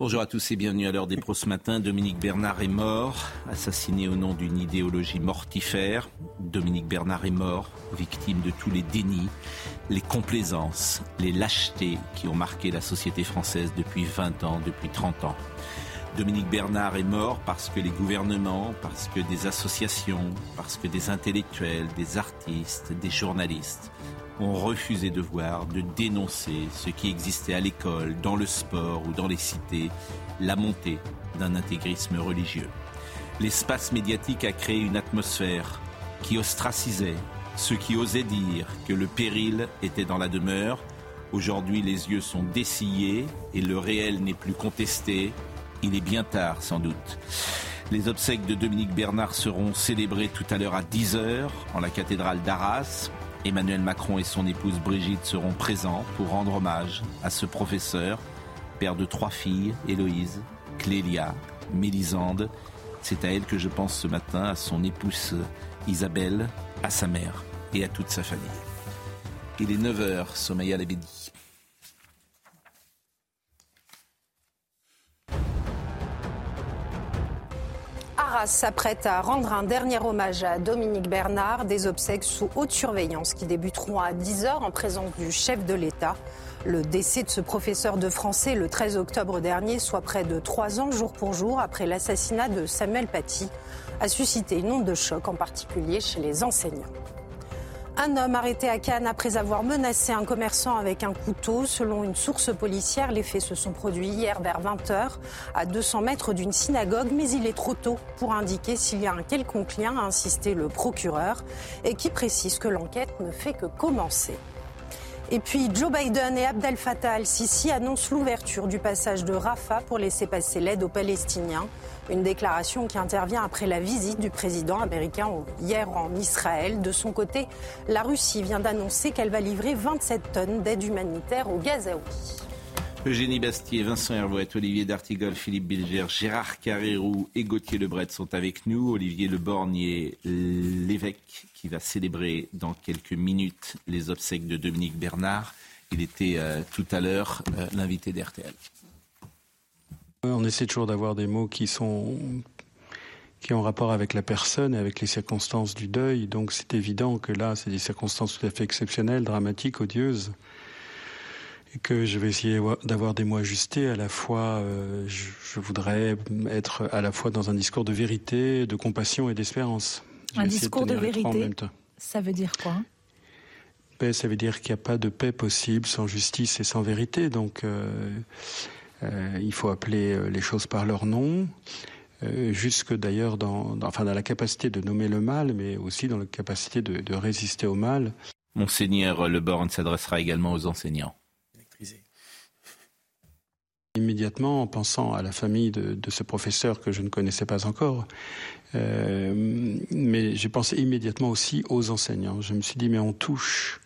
Bonjour à tous et bienvenue à l'heure des pros ce matin. Dominique Bernard est mort, assassiné au nom d'une idéologie mortifère. Dominique Bernard est mort, victime de tous les dénis, les complaisances, les lâchetés qui ont marqué la société française depuis 20 ans, depuis 30 ans. Dominique Bernard est mort parce que les gouvernements, parce que des associations, parce que des intellectuels, des artistes, des journalistes ont refusé de voir, de dénoncer ce qui existait à l'école, dans le sport ou dans les cités, la montée d'un intégrisme religieux. L'espace médiatique a créé une atmosphère qui ostracisait ceux qui osaient dire que le péril était dans la demeure. Aujourd'hui, les yeux sont dessillés et le réel n'est plus contesté. Il est bien tard, sans doute. Les obsèques de Dominique Bernard seront célébrées tout à l'heure à 10h en la cathédrale d'Arras. Emmanuel Macron et son épouse Brigitte seront présents pour rendre hommage à ce professeur, père de trois filles, Héloïse, Clélia, Mélisande. C'est à elle que je pense ce matin, à son épouse Isabelle, à sa mère et à toute sa famille. Il est 9h, Sommeil à S'apprête à rendre un dernier hommage à Dominique Bernard, des obsèques sous haute surveillance qui débuteront à 10h en présence du chef de l'État. Le décès de ce professeur de français le 13 octobre dernier, soit près de trois ans jour pour jour après l'assassinat de Samuel Paty, a suscité une onde de choc, en particulier chez les enseignants. Un homme arrêté à Cannes après avoir menacé un commerçant avec un couteau. Selon une source policière, les faits se sont produits hier vers 20h à 200 mètres d'une synagogue, mais il est trop tôt pour indiquer s'il y a un quelconque lien, a insisté le procureur, et qui précise que l'enquête ne fait que commencer. Et puis Joe Biden et Abdel Fattah al-Sisi annoncent l'ouverture du passage de Rafah pour laisser passer l'aide aux Palestiniens. Une déclaration qui intervient après la visite du président américain hier en Israël. De son côté, la Russie vient d'annoncer qu'elle va livrer 27 tonnes d'aide humanitaire aux Gazaouis. Eugénie Bastier, Vincent Hervouet, Olivier D'Artigol, Philippe Bilger, Gérard Carrérou et Gauthier Lebret sont avec nous. Olivier Leborgnier, l'évêque qui va célébrer dans quelques minutes les obsèques de Dominique Bernard. Il était euh, tout à l'heure euh, l'invité d'RTL. On essaie toujours d'avoir des mots qui sont qui ont rapport avec la personne et avec les circonstances du deuil. Donc c'est évident que là, c'est des circonstances tout à fait exceptionnelles, dramatiques, odieuses. Et que je vais essayer d'avoir des mots ajustés. À la fois, euh, je, je, voudrais être à la fois dans un discours de vérité, de compassion et d'espérance. Un discours de, de vérité, ça veut dire quoi? Paix, ça veut dire qu'il n'y a pas de paix possible sans justice et sans vérité. Donc, euh, il faut appeler euh, les choses par leur nom, euh, jusque d'ailleurs dans, dans, enfin, dans la capacité de nommer le mal, mais aussi dans la capacité de, de résister au mal. Monseigneur Le Borne s'adressera également aux enseignants. Immédiatement, en pensant à la famille de, de, ce professeur que je ne connaissais pas encore, euh, mais j'ai pensé immédiatement aussi aux enseignants. Je me suis dit, mais on touche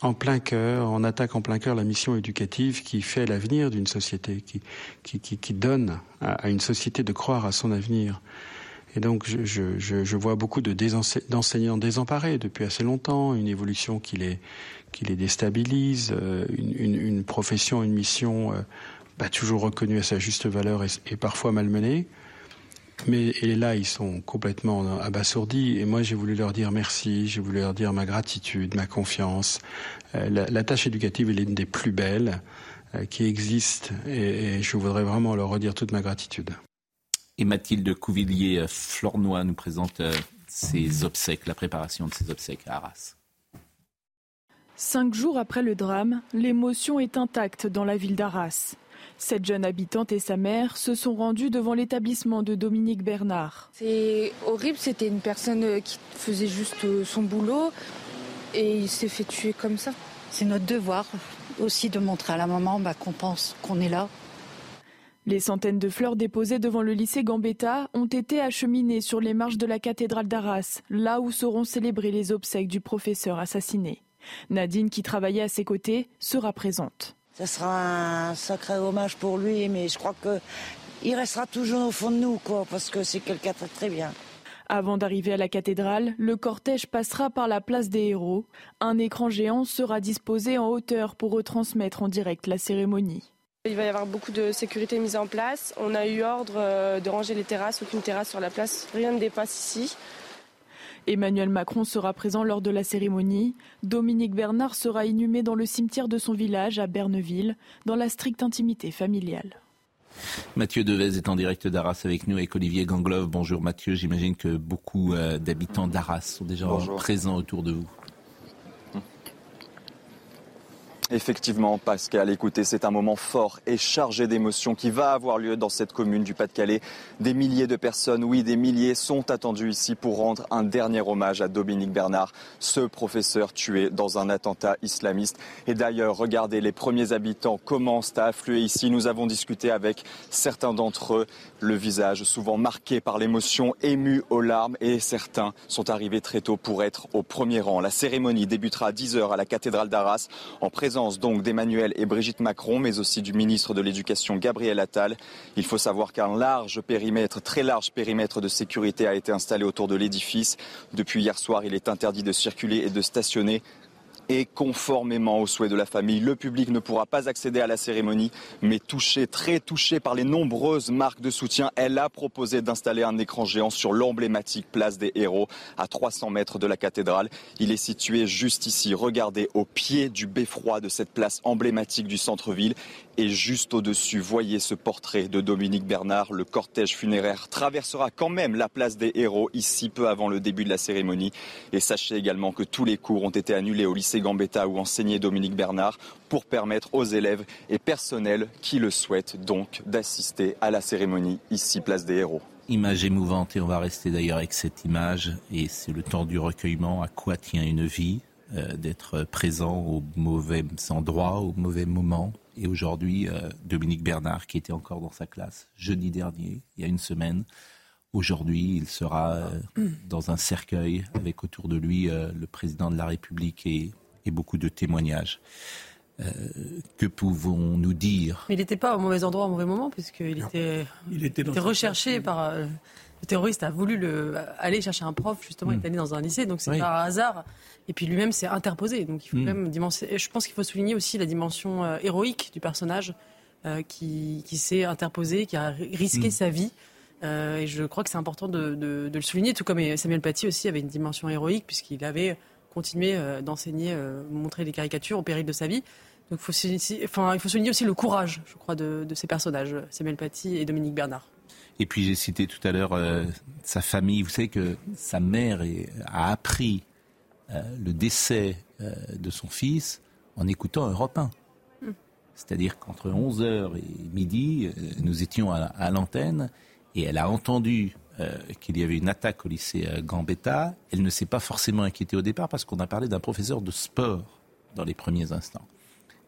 en plein cœur, on attaque en plein cœur la mission éducative qui fait l'avenir d'une société, qui, qui, qui, qui donne à, à, une société de croire à son avenir. Et donc je, je, je vois beaucoup de d'enseignants désemparés depuis assez longtemps, une évolution qui les, qui les déstabilise, euh, une, une, une, profession, une mission euh, bah, toujours reconnue à sa juste valeur et parfois malmenée. Mais et là, ils sont complètement abasourdis. Et moi, j'ai voulu leur dire merci, j'ai voulu leur dire ma gratitude, ma confiance. Euh, la, la, tâche éducative est l'une des plus belles euh, qui existent. Et, et, je voudrais vraiment leur redire toute ma gratitude. Et Mathilde Couvillier-Flornois nous présente euh, ses obsèques, la préparation de ses obsèques à Arras. Cinq jours après le drame, l'émotion est intacte dans la ville d'Arras. Cette jeune habitante et sa mère se sont rendues devant l'établissement de Dominique Bernard. C'est horrible, c'était une personne qui faisait juste son boulot et il s'est fait tuer comme ça. C'est notre devoir aussi de montrer à la maman bah, qu'on pense qu'on est là. Les centaines de fleurs déposées devant le lycée Gambetta ont été acheminées sur les marches de la cathédrale d'Arras, là où seront célébrées les obsèques du professeur assassiné. Nadine, qui travaillait à ses côtés, sera présente. Ce sera un sacré hommage pour lui, mais je crois qu'il restera toujours au fond de nous, quoi, parce que c'est quelqu'un de très bien. Avant d'arriver à la cathédrale, le cortège passera par la place des héros. Un écran géant sera disposé en hauteur pour retransmettre en direct la cérémonie. Il va y avoir beaucoup de sécurité mise en place. On a eu ordre euh, de ranger les terrasses, aucune terrasse sur la place. Rien ne dépasse ici. Emmanuel Macron sera présent lors de la cérémonie. Dominique Bernard sera inhumé dans le cimetière de son village à Berneville, dans la stricte intimité familiale. Mathieu Devez est en direct d'Arras avec nous, avec Olivier Ganglov. Bonjour Mathieu, j'imagine que beaucoup euh, d'habitants d'Arras sont déjà présents autour de vous. Effectivement, Pascal, écoutez, c'est un moment fort et chargé d'émotions qui va avoir lieu dans cette commune du Pas-de-Calais. Des milliers de personnes, oui, des milliers sont attendus ici pour rendre un dernier hommage à Dominique Bernard, ce professeur tué dans un attentat islamiste. Et d'ailleurs, regardez, les premiers habitants commencent à affluer ici. Nous avons discuté avec certains d'entre eux, le visage souvent marqué par l'émotion, ému aux larmes, et certains sont arrivés très tôt pour être au premier rang. La cérémonie débutera à 10h à la cathédrale d'Arras en présence donc d'Emmanuel et Brigitte Macron, mais aussi du ministre de l'Éducation Gabriel Attal. Il faut savoir qu'un large périmètre, très large périmètre de sécurité a été installé autour de l'édifice. Depuis hier soir, il est interdit de circuler et de stationner et conformément aux souhaits de la famille, le public ne pourra pas accéder à la cérémonie, mais touché, très touché par les nombreuses marques de soutien, elle a proposé d'installer un écran géant sur l'emblématique place des héros à 300 mètres de la cathédrale. Il est situé juste ici, regardez, au pied du beffroi de cette place emblématique du centre-ville. Et juste au-dessus, voyez ce portrait de Dominique Bernard. Le cortège funéraire traversera quand même la place des héros ici peu avant le début de la cérémonie. Et sachez également que tous les cours ont été annulés au lycée Gambetta où enseignait Dominique Bernard pour permettre aux élèves et personnels qui le souhaitent donc d'assister à la cérémonie ici place des héros image émouvante et on va rester d'ailleurs avec cette image et c'est le temps du recueillement à quoi tient une vie euh, d'être présent au mauvais endroit au mauvais moment? Et aujourd'hui, euh, Dominique Bernard, qui était encore dans sa classe jeudi dernier, il y a une semaine, aujourd'hui, il sera euh, dans un cercueil avec autour de lui euh, le président de la République et, beaucoup de témoignages. que pouvons-nous dire? Il n'était pas au mauvais endroit au mauvais moment, puisqu'il était, il était, recherché par. Le terroriste a voulu le, aller chercher un prof, justement, il est hmm. allé dans un lycée, donc c'est pas par hasard et puis lui-même s'est interposé. Donc il faut hmm. je pense qu'il faut souligner aussi la dimension euh, héroïque du personnage euh, qui, s'est interposé, qui a risqué hmm. sa vie. Euh, et je crois que c'est important de, le souligner, tout comme Samuel Paty aussi avait une dimension héroïque, puisqu'il avait continué d'enseigner, montrer les caricatures au péril de sa vie. Donc faut enfin, il faut souligner aussi le courage, je crois, de, ces personnages, Samuel Paty et Dominique Bernard. Et puis j'ai cité tout à l'heure sa famille. Vous savez que sa mère a appris euh, le décès euh, de son fils en écoutant Europe 1. Hmm. C'est-à-dire qu'entre 11h et midi, euh, nous étions à, l'antenne et elle a entendu qu'il y avait une attaque au lycée Gambetta. Elle ne s'est pas forcément inquiétée au départ parce qu'on a parlé d'un professeur de sport dans les premiers instants.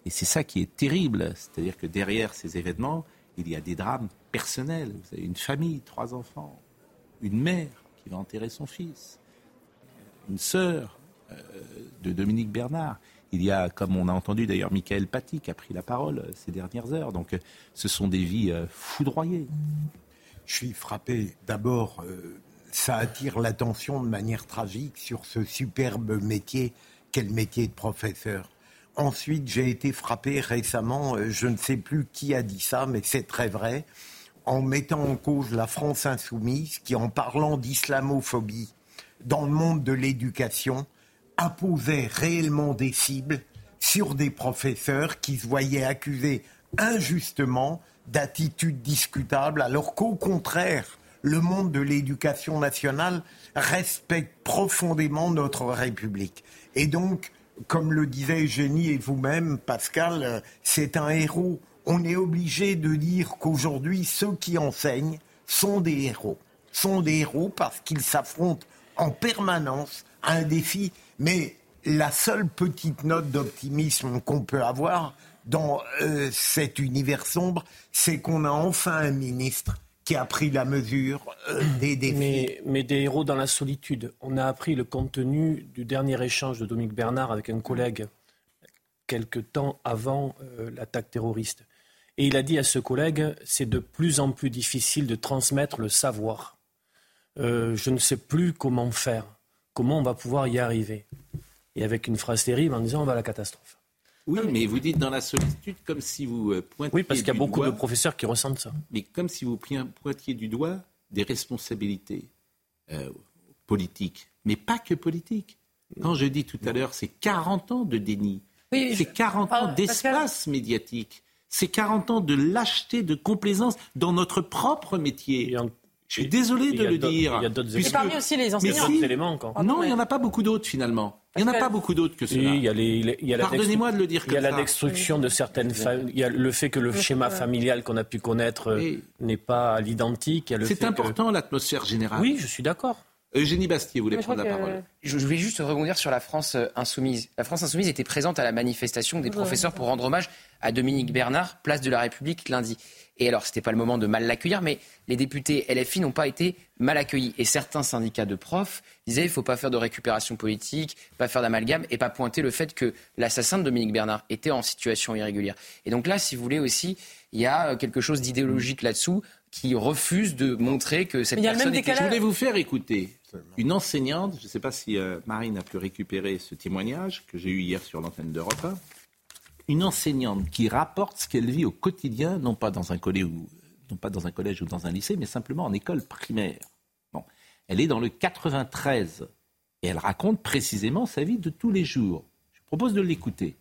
Et c'est ça qui est terrible, c'est-à-dire que derrière ces événements, il y a des drames personnels. Vous avez une famille, trois enfants, une mère qui va enterrer son fils, une sœur euh, de Dominique Bernard. Il y a, comme on a entendu d'ailleurs, Michael Paty qui a pris la parole euh, ces dernières heures. Donc euh, ce sont des vies foudroyées. Je suis frappé. D'abord, ça attire l'attention de manière tragique sur ce superbe métier qu'est le métier de professeur. Ensuite, j'ai été frappé récemment, je ne sais plus qui a dit ça, mais c'est très vrai, en mettant en cause la France insoumise qui, en parlant d'islamophobie dans le monde de l'éducation, imposait réellement des cibles sur des professeurs qui se voyaient accusés injustement d'attitudes discutables, alors qu'au contraire, le monde de l'éducation nationale respecte profondément notre République. Et donc, comme le disait Eugénie et vous-même, Pascal, euh, c'est un héros. On est obligé de dire qu'aujourd'hui, ceux qui enseignent sont des héros. Sont des héros parce qu'ils s'affrontent en permanence à un défi mais la seule petite note d'optimisme qu'on peut avoir dans euh, cet univers sombre, c'est qu'on a enfin un ministre qui a pris la mesure euh, des défis. Mais, des héros dans la solitude. On a appris le contenu du dernier échange de Dominique Bernard avec un collègue quelque temps avant euh, l'attaque terroriste. Et il a dit à ce collègue, c'est de plus en plus difficile de transmettre le savoir. je ne sais plus comment faire, comment on va pouvoir y arriver et avec une phrase terrible en disant on va à la catastrophe. Oui, mais vous dites dans la solitude comme si vous euh, pointiez. Oui, parce qu'il y a beaucoup de professeurs qui ressentent ça. Mais comme si vous pointiez du doigt des responsabilités euh, politiques, mais pas que politiques. Quand je dis tout à l'heure, c'est 40 ans de déni, c'est 40 ans d'espace médiatique, c'est 40 ans de lâcheté, de complaisance dans notre propre métier. Je suis désolé de le dire. Il y a d'autres éléments. parmi aussi les enseignants. non, il n'y en a pas beaucoup d'autres finalement. Il n'y en a pas beaucoup d'autres que cela. Pardonnez-moi de le dire Il y a la destruction de certaines familles. Il y a le fait que le schéma familial qu'on a pu connaître euh, n'est pas l'identique. C'est important l'atmosphère générale. Oui, je suis d'accord. Eugénie Bastier voulait prendre la parole. Je voulais juste rebondir sur la France euh, insoumise. La France insoumise était présente à la manifestation des professeurs pour rendre hommage à Dominique Bernard, place de la République lundi. Et alors, ce n'était pas le moment de mal l'accueillir, mais les députés LFI n'ont pas été mal accueillis. Et certains syndicats de profs disaient il ne faut pas faire de récupération politique, pas faire d'amalgame et pas pointer le fait que l'assassin de Dominique Bernard était en situation irrégulière. Et donc là, si vous voulez aussi, il y a quelque chose d'idéologique là-dessous qui refuse de montrer que cette personne était... Je voulais vous faire écouter une enseignante, je ne sais pas si euh, Marine a pu récupérer ce témoignage que j'ai eu hier sur l'antenne d'Europe 1, une enseignante qui rapporte ce qu'elle vit au quotidien, non pas dans un collège ou, dans un lycée, mais simplement en école primaire. Elle est dans le 93 et elle raconte précisément sa vie de tous les jours. Je propose de l'écouter.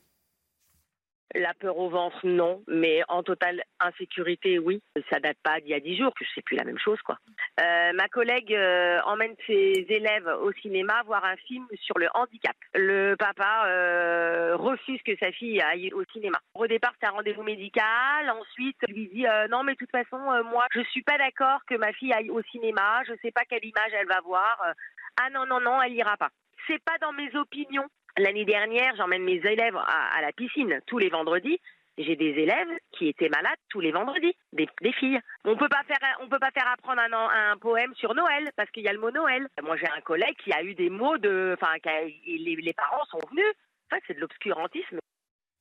La peur au ventre, non, mais en totale insécurité, oui. Ça date pas d'il y a dix jours, que c'est plus la même chose, quoi. Euh, ma collègue euh, emmène ses élèves au cinéma voir un film sur le handicap. Le papa euh, refuse que sa fille aille au cinéma. Au départ, c'est un rendez-vous médical. Ensuite, il lui dit non, mais de toute façon, moi, je suis pas d'accord que ma fille aille au cinéma. Je sais pas quelle image elle va voir. ah non, non, non, elle ira pas. C'est pas dans mes opinions. L'année dernière, j'emmène mes élèves à, la piscine tous les vendredis. J'ai des élèves qui étaient malades tous les vendredis, des, filles. On peut pas faire, on peut pas faire apprendre un, un poème sur Noël parce qu'il y a le mot Noël. Moi, j'ai un collègue qui a eu des mots de, enfin, les, parents sont venus. Enfin, c'est de l'obscurantisme.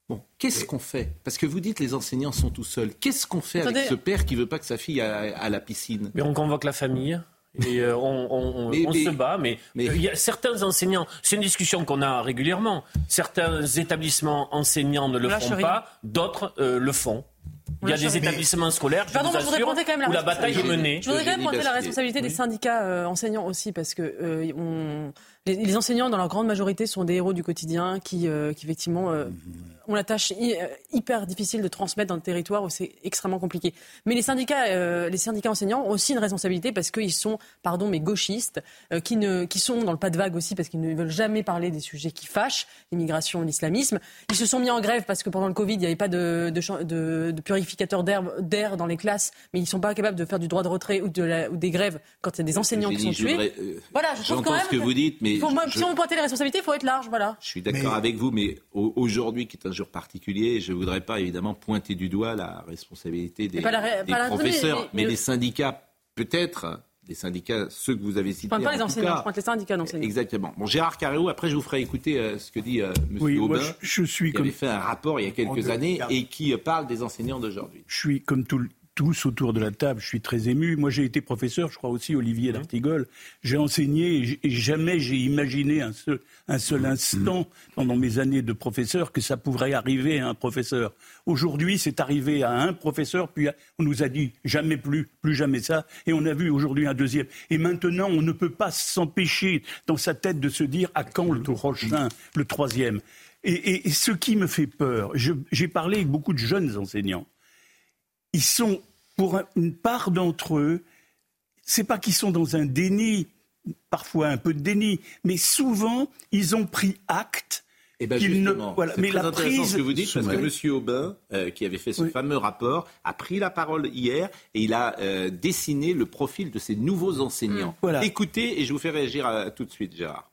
Bon, qu'est-ce qu'on fait? Parce que vous dites les enseignants sont tout seuls. Qu'est-ce qu'on fait avec ce père qui veut pas que sa fille aille à la piscine? Mais on convoque la famille. Et euh, on, se bat, mais, il y a certains enseignants, c'est une discussion qu'on a régulièrement, certains établissements enseignants ne le font pas, d'autres euh, le font. Il y a des établissements scolaires, je Pardon, vous assure, quand même la où la bataille est menée. Je voudrais quand même pointer la responsabilité des syndicats euh, enseignants aussi, parce que on, les, enseignants, dans leur grande majorité, sont des héros du quotidien qui, qui effectivement, ont la tâche hyper difficile de transmettre dans le territoire où c'est extrêmement compliqué. Mais les syndicats, euh, les syndicats enseignants ont aussi une responsabilité parce qu'ils sont, pardon, mais gauchistes, euh, qui, ne, qui sont dans le pas de vague aussi parce qu'ils ne veulent jamais parler des sujets qui fâchent, l'immigration, l'islamisme. Ils se sont mis en grève parce que pendant le Covid, il n'y avait pas de, de, de, purificateur d'air dans les classes, mais ils ne sont pas capables de faire du droit de retrait ou, de la, ou des grèves quand il y a des enseignants qui sont tués. Euh, voilà, je trouve quand même ce que vous dites, mais si on pointer les responsabilités, il faut être large, voilà. Je suis d'accord avec vous, mais aujourd'hui, qui est un jour particulier. Je ne voudrais pas évidemment pointer du doigt la responsabilité des, professeurs, mais, les syndicats, peut-être, les syndicats, ceux que vous avez cités. Enfin, pas les enseignants, je pointe les syndicats d'enseignants. Exactement. Bon, Gérard Carreau, après je vous ferai écouter euh, ce que dit euh, M. Aubin, je, suis qui avait fait un rapport il y a quelques années et qui euh, parle des enseignants d'aujourd'hui. Je suis comme tout, tous autour de la table, je suis très ému. Moi, j'ai été professeur, je crois aussi, Olivier d'Artigol. J'ai enseigné et jamais j'ai imaginé un seul, un seul instant pendant mes années de professeur que ça pourrait arriver à un professeur. Aujourd'hui, c'est arrivé à un professeur, puis on nous a dit jamais plus, plus jamais ça, et on a vu aujourd'hui un deuxième. Et maintenant, on ne peut pas s'empêcher dans sa tête de se dire à quand le prochain, le troisième. Et, et ce qui me fait peur, j'ai parlé avec beaucoup de jeunes enseignants ils sont, pour une part d'entre eux, c'est pas qu'ils sont dans un déni, parfois un peu de déni, mais souvent ils ont pris acte. Eh ben ne, voilà, mais très la intéressant ce que vous dites parce que M. Aubin, euh, qui avait fait ce fameux rapport, a pris la parole hier et il a euh, dessiné le profil de ces nouveaux enseignants. Écoutez et je vous fais réagir tout de suite, Gérard.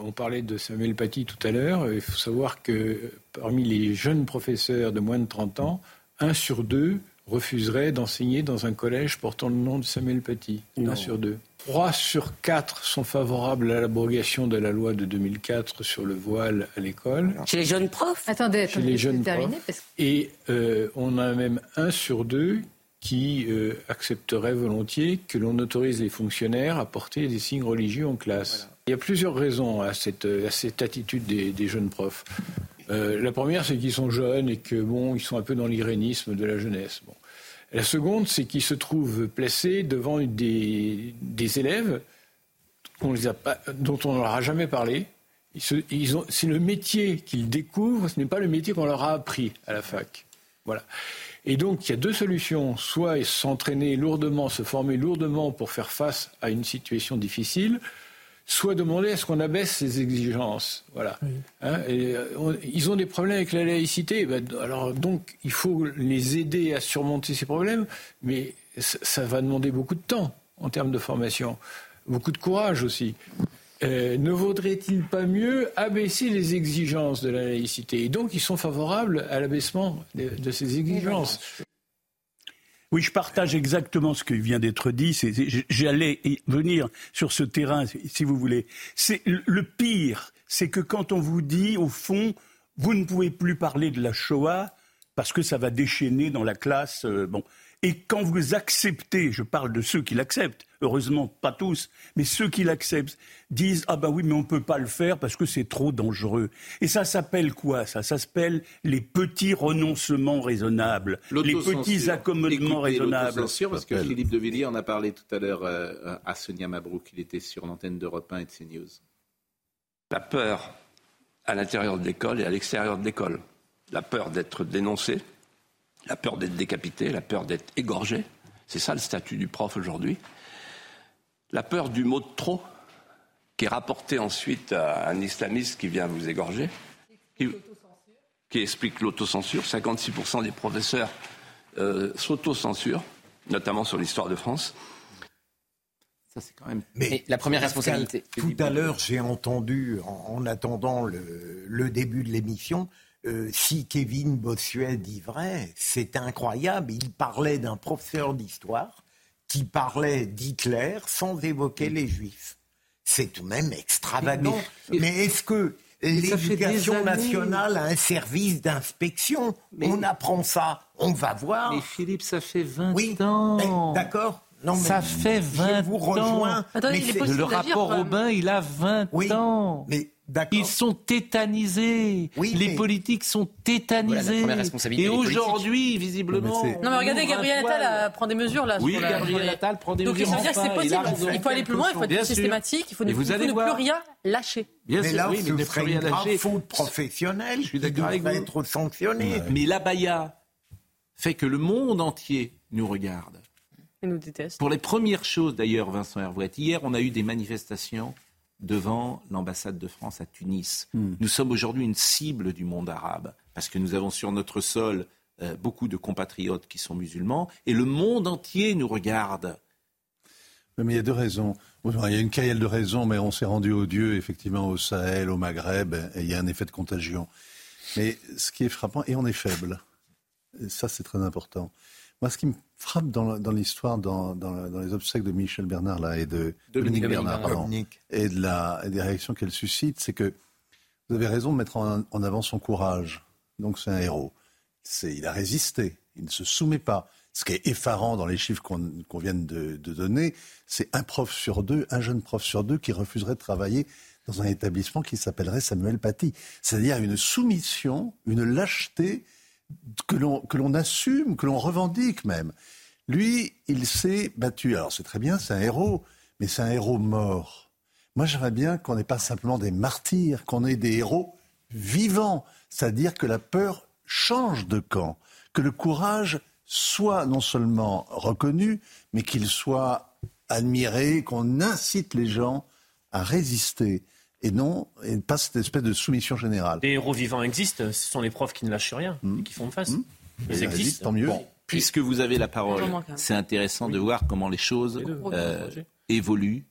On parlait de Samuel Paty tout à l'heure. Il faut savoir que parmi les jeunes professeurs de moins de 30 ans, un sur deux refuserait d'enseigner dans un collège portant le nom de Samuel Paty. Un sur deux. Trois sur quatre sont favorables à l'abrogation de la loi de 2004 sur le voile à l'école. Chez les jeunes profs Attendez, Chez les jeunes profs. Et euh, on a même un sur deux qui euh, accepterait volontiers que l'on autorise les fonctionnaires à porter des signes religieux en classe. Il y a plusieurs raisons à cette, à cette attitude des, des jeunes profs. Euh, la première, c'est qu'ils sont jeunes et que bon, ils sont un peu dans l'irénisme de la jeunesse. Bon. La seconde, c'est qu'ils se trouvent placés devant des, élèves dont on ne leur a jamais parlé. c'est le métier qu'ils découvrent, ce n'est pas le métier qu'on leur a appris à la fac. Voilà. Et donc, il y a deux solutions. Soit s'entraîner lourdement, se former lourdement pour faire face à une situation difficile, soit demander à ce qu'on abaisse ces exigences. Voilà. Hein, euh, ils ont des problèmes avec la laïcité. Ben, alors donc, il faut les aider à surmonter ces problèmes, mais ça, va demander beaucoup de temps en termes de formation, beaucoup de courage aussi. Euh, ne vaudrait-il pas mieux abaisser les exigences de la laïcité? Et donc, ils sont favorables à l'abaissement de ces exigences. Oui, je partage exactement ce qui vient d'être dit. J'allais venir sur ce terrain, si vous voulez. Le pire, c'est que quand on vous dit, au fond, vous ne pouvez plus parler de la Shoah parce que ça va déchaîner dans la classe. Euh, bon, et quand vous acceptez, je parle de ceux qui l'acceptent, heureusement pas tous, mais ceux qui l'acceptent disent ah ben oui mais on ne peut pas le faire parce que c'est trop dangereux. Et ça s'appelle quoi? Ça, ça s'appelle les petits renoncements raisonnables, les petits accommodements raisonnables. parce que Philippe de Villiers en a parlé tout à l'heure euh, à Sonia Mabrouk, il était sur l'antenne d'Europe 1 et de CNews. La peur à l'intérieur de l'école et à l'extérieur de l'école. La peur d'être dénoncé, la peur d'être décapité, la peur d'être égorgé. C'est ça le statut du prof aujourd'hui. La peur du mot de trop, qui est rapporté ensuite à un islamiste qui vient vous égorger, qui, explique l'autocensure. 56% des professeurs euh, s'autocensurent, notamment sur l'histoire de France. Ça, c'est quand même. Mais, la première responsabilité. Tout à l'heure, j'ai entendu, en, attendant le début de l'émission, euh, si Kevin Bossuet dit vrai, c'est incroyable. Il parlait d'un professeur d'histoire qui parlait d'Hitler sans évoquer les Juifs. C'est tout de même extravagant. Mais, est-ce que l'éducation nationale a un service d'inspection On apprend ça, on va voir. Mais Philippe, ça fait 20 ans. D'accord. Non, ça fait 20 vous rejoins, ans. le rapport Robin, il a 20 ans. Mais ils sont tétanisés. les politiques sont tétanisés. et aujourd'hui, visiblement. Non, mais regardez, Gabriel Attal prend des mesures là. Oui, Gabriel Attal prend des mesures. Donc, ça veut dire que c'est possible. Il faut aller plus loin, il faut être systématique, il faut ne, plus rien lâcher. Bien mais sûr, là, oui, mais ne serait une grave faute professionnelle je suis d'accord avec être sanctionné. Mais l'abaya fait que le monde entier nous regarde. Et nous déteste. Pour les premières choses, d'ailleurs, Vincent Hervouette, hier, on a eu des manifestations devant l'ambassade de France à Tunis. Hmm. Nous sommes aujourd'hui une cible du monde arabe, parce que nous avons sur notre sol euh, beaucoup de compatriotes qui sont musulmans, et le monde entier nous regarde. Mais il y a deux raisons. Il y a une carrière de raisons, mais on s'est rendu odieux, effectivement, au Sahel, au Maghreb, et il y a un effet de contagion. Mais ce qui est frappant, et on est faible, et ça c'est très important. Moi, ce qui me frappe dans, l'histoire, dans, les obsèques de Michel Bernard là, et de Dominique, Bernard, et, de la, des réactions qu'elle suscite, c'est que vous avez raison de mettre en, avant son courage. Donc c'est un héros. il a résisté, il ne se soumet pas. Ce qui est effarant dans les chiffres qu'on vient de, de donner, c'est un prof sur deux, un jeune prof sur deux qui refuserait de travailler dans un établissement qui s'appellerait Samuel Paty. C'est-à-dire une soumission, une lâcheté que l'on assume, que l'on revendique même. Lui, il s'est battu. Alors c'est très bien, c'est un héros, mais c'est un héros mort. Moi, j'aimerais bien qu'on n'ait pas simplement des martyrs, qu'on ait des héros vivants. C'est-à-dire que la peur change de camp, que le courage soit non seulement reconnu, mais qu'il soit admiré, qu'on incite les gens à résister et non, et pas cette espèce de soumission générale. Les héros vivants existent, ce sont les profs qui ne lâchent rien, hmm. qui font face. Hmm. Ils existent. Tant mieux. puisque vous avez la parole, c'est intéressant de voir comment les choses euh, évoluent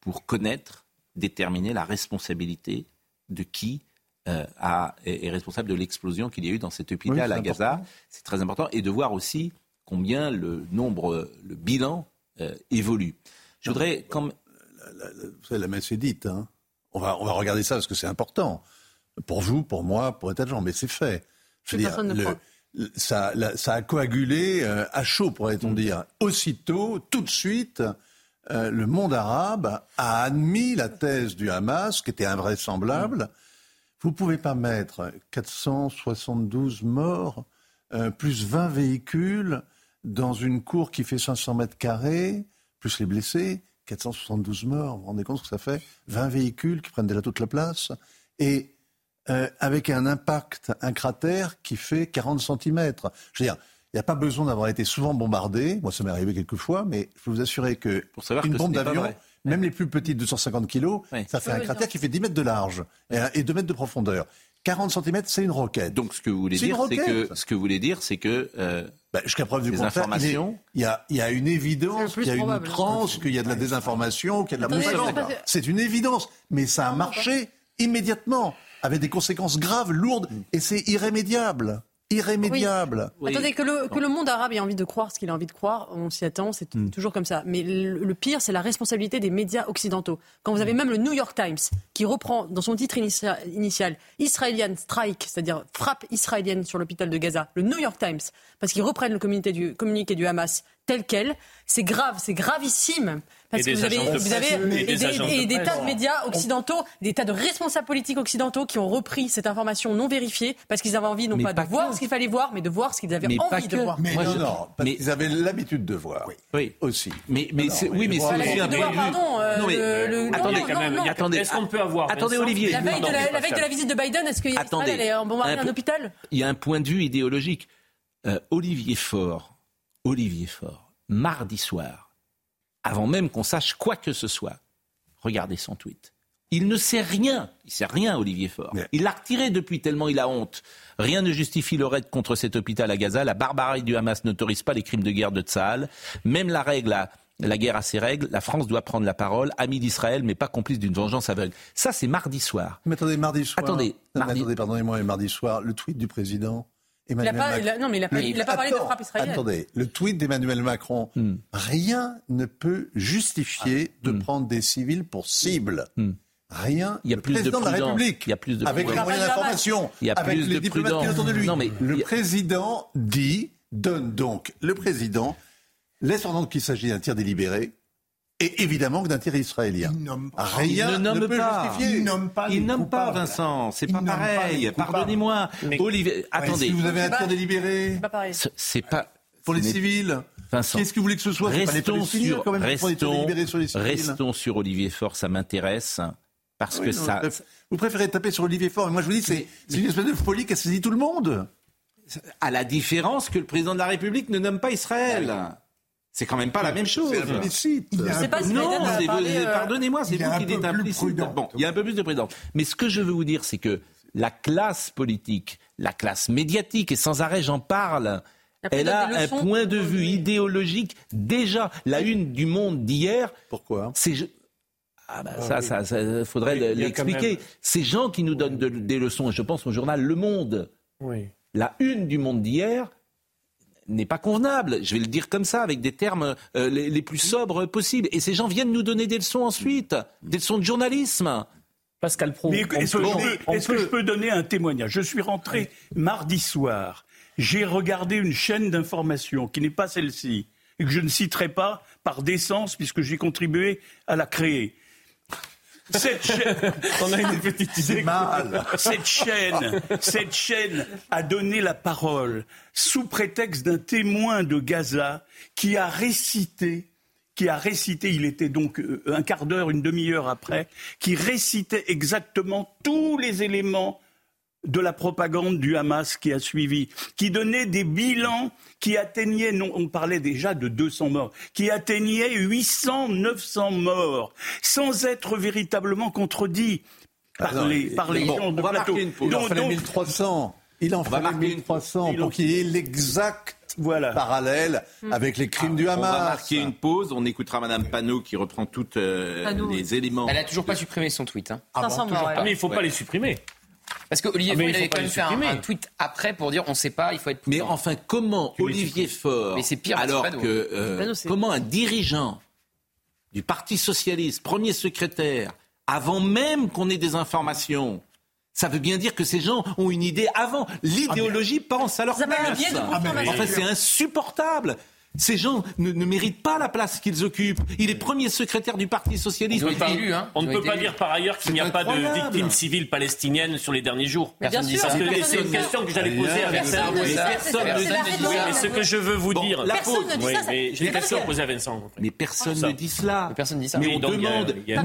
pour connaître déterminer la responsabilité de qui euh, a, est, responsable de l'explosion qu'il y a eu dans cet hôpital à Gaza. C'est très important. Et de voir aussi combien le nombre, le bilan euh, évolue. Je voudrais. Comme... La, la, la, messe est dite. Hein. On, va, on va regarder ça parce que c'est important. Pour vous, pour moi, pour un tas de gens. Mais c'est fait. Je veux dire, le, ça, ça, a coagulé euh, à chaud, pourrait-on mm. dire. Aussitôt, tout de suite, euh, le monde arabe a admis la thèse du Hamas, qui était invraisemblable. Mm. Vous ne pouvez pas mettre 472 morts, euh, plus 20 véhicules, dans une cour qui fait 500 mètres carrés, plus les blessés, 472 morts. Vous vous rendez compte ce que ça fait? 20 véhicules qui prennent déjà toute la place. Et euh, avec un impact, un cratère qui fait 40 cm. Je veux dire, il n'y a pas besoin d'avoir été souvent bombardé. Moi, ça m'est arrivé quelques fois, mais je peux vous assurer que une bombe d'avion, même les plus petites, 250 kg, ça fait un cratère qui fait 10 mètres de large et, 2 mètres de profondeur. 40 cm, c'est une roquette. Donc, ce que vous voulez dire, c'est que ce que vous voulez dire, c'est que euh, bah, jusqu'à preuve du contraire, il, y a, il y a une évidence, il y a une qu'il y a de la désinformation, qu'il y a de la C'est une évidence, mais ça a marché immédiatement avec des conséquences graves, lourdes, et c'est irrémédiable irrémédiable. Attendez, que le, que le, monde arabe ait envie de croire ce qu'il a envie de croire, on s'y attend, c'est hmm. toujours comme ça. Mais le, pire, c'est la responsabilité des médias occidentaux. Quand vous avez hmm. même le New York Times qui reprend dans son titre initial Israelian Strike, c'est-à-dire frappe israélienne sur l'hôpital de Gaza, le New York Times, parce qu'ils reprennent le communiqué du, communiqué du Hamas tel quel, c'est grave, c'est gravissime. Parce que vous avez, vous avez et, des, tas de médias occidentaux, des tas de responsables politiques occidentaux qui ont repris cette information non vérifiée parce qu'ils avaient envie non pas, de voir ce qu'il fallait voir, mais de voir ce qu'ils avaient envie de voir. Mais non, non, parce qu'ils avaient l'habitude de voir. Oui. Aussi. Mais, mais c'est, oui, mais c'est aussi un point Pardon, euh, attendez quand même. Attendez. Est-ce qu'on peut avoir Attendez, Olivier. La veille de la visite de Biden, est-ce qu'il y a un hôpital? Il y a un point de vue idéologique. Euh, Olivier Faure, Olivier Faure, mardi soir avant même qu'on sache quoi que ce soit. Regardez son tweet. Il ne sait rien. Il sait rien, Olivier Faure. Il l'a retiré depuis tellement il a honte. Rien ne justifie le raid contre cet hôpital à Gaza. La barbarie du Hamas n'autorise pas les crimes de guerre de Tsahal. Même la règle la guerre a ses règles. La France doit prendre la parole, ami d'Israël, mais pas complice d'une vengeance aveugle. Ça, c'est mardi soir. Mais attendez, mardi soir. Attendez, attendez pardonnez-moi, mardi soir, le tweet du président il a pas, non, mais il n'a pas, parlé de frappe israélienne. Attendez, le tweet d'Emmanuel Macron, hmm. rien ne peut justifier de hmm. prendre des civils pour cible. Hmm. Rien. Il y a plus président de, la République, il y a plus de avec les moyens d'information, avec les diplomates qui autour de lui. Non, mais le président dit, donne donc, le président laisse entendre qu'il s'agit d'un tir délibéré, et évidemment que d'intérêt israélien. Rien il ne, nomme peut pas. justifier. Il nomme pas. Il nomme pas, Vincent. C'est pas pareil. Pardonnez-moi. Olivier, attendez. Si vous avez un tir délibéré. C'est pas. Pour les civils. Vincent. Qu'est-ce que vous voulez que ce soit? Restons sur, quand même, restons, sur, restons sur Olivier Faure, ça m'intéresse. Parce que ça. Vous préférez taper sur Olivier Faure. Moi, je vous dis, c'est une espèce de folie qui a saisi tout le monde. À la différence que le président de la République ne nomme pas Israël. Ah c'est quand même pas la même chose. C'est implicite. Pas si non, euh, pardonnez-moi, c'est vous qui êtes implicite. Bon, il y a un peu plus de prudence. Mais ce que je veux vous dire, c'est que la classe politique, la classe médiatique, et sans arrêt j'en parle, elle a un point de vue idéologique. Déjà, la une du monde d'hier. Pourquoi? C'est ah ben ça, ça, ça, faudrait l'expliquer. Ces gens qui nous donnent des leçons, et je pense au journal Le Monde. Oui. La une du monde d'hier, n'est pas convenable. Je vais le dire comme ça, avec des termes euh, les, plus sobres possibles. Et ces gens viennent nous donner des leçons ensuite, des leçons de journalisme. Pascal Pro. Est-ce que, je peux donner un témoignage? Je suis rentré mardi soir. J'ai regardé une chaîne d'information qui n'est pas celle-ci et que je ne citerai pas par décence puisque j'ai contribué à la créer. Cette chaîne, on a une petite idée. Mal. Cette chaîne, cette chaîne a donné la parole sous prétexte d'un témoin de Gaza qui a récité qui a récité, il était donc euh, un quart d'heure, une demi-heure après, qui récitait exactement tous les éléments de la propagande du Hamas qui a suivi, qui donnait des bilans qui atteignaient, non, on parlait déjà de 200 morts, qui atteignaient 800, 900 morts, sans être véritablement contredit par ah les, par les gens de plateau. Il en fallait 1300. Il en fallait 1300 pour qu'il y ait l'exact voilà. parallèle hmm. avec les crimes du Hamas. On va marquer une pause. On écoutera Madame Panot qui reprend tous euh, les éléments. Elle a toujours pas supprimé son tweet. Hein. Ah mais il faut pas les supprimer. Parce que Olivier ah, Faure, il avait quand même fait un, tweet après pour dire on ne sait pas, il faut être. Mais enfin, comment Olivier Faure, mais c'est pire, alors que euh, comment un dirigeant du Parti socialiste, premier secrétaire, avant même qu'on ait des informations, ça veut bien dire que ces gens ont une idée avant. L'idéologie pense à leur place. Enfin, c'est insupportable. Ces gens ne, méritent pas la place qu'ils occupent. Il est premier secrétaire du Parti socialiste. Hein. On ne peut pas dire par ailleurs qu'il n'y a pas de victimes civiles palestiniennes sur les derniers jours. Personne dit ça. C'est une question que j'allais poser à Vincent. Personne ne dit ça. ce que je veux vous dire, la J'ai une question à poser à Vincent. Mais personne ne dit cela. Personne ne dit ça. Mais on demande. Il y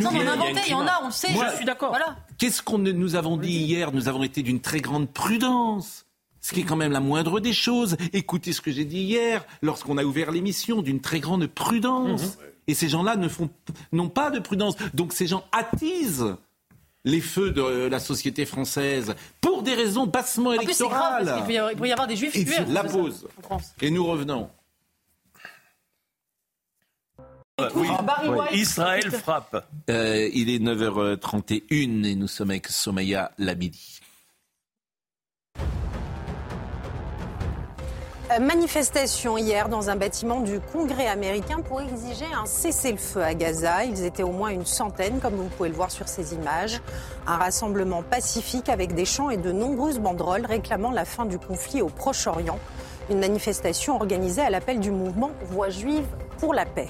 en a, on le sait. Je suis d'accord. Qu'est-ce qu'on nous avons dit hier? Nous avons été d'une très grande prudence. Ce qui est quand même la moindre des choses. Écoutez ce que j'ai dit hier, lorsqu'on a ouvert l'émission, d'une très grande prudence. Mhm. Et ces gens-là ne font, n'ont pas de prudence. Donc ces gens attisent les feux de la société française pour des raisons bassement électorales. En plus, il, peut y avoir des juifs tués. La pause. Et nous revenons. Israël frappe. Euh, il est 9h31 et nous sommes avec Somaya Labidi. Manifestation hier dans un bâtiment du Congrès américain pour exiger un cessez-le-feu à Gaza. Ils étaient au moins une centaine, comme vous pouvez le voir sur ces images. Un rassemblement pacifique avec des chants et de nombreuses banderoles réclamant la fin du conflit au Proche-Orient. Une manifestation organisée à l'appel du mouvement Voix juive pour la paix.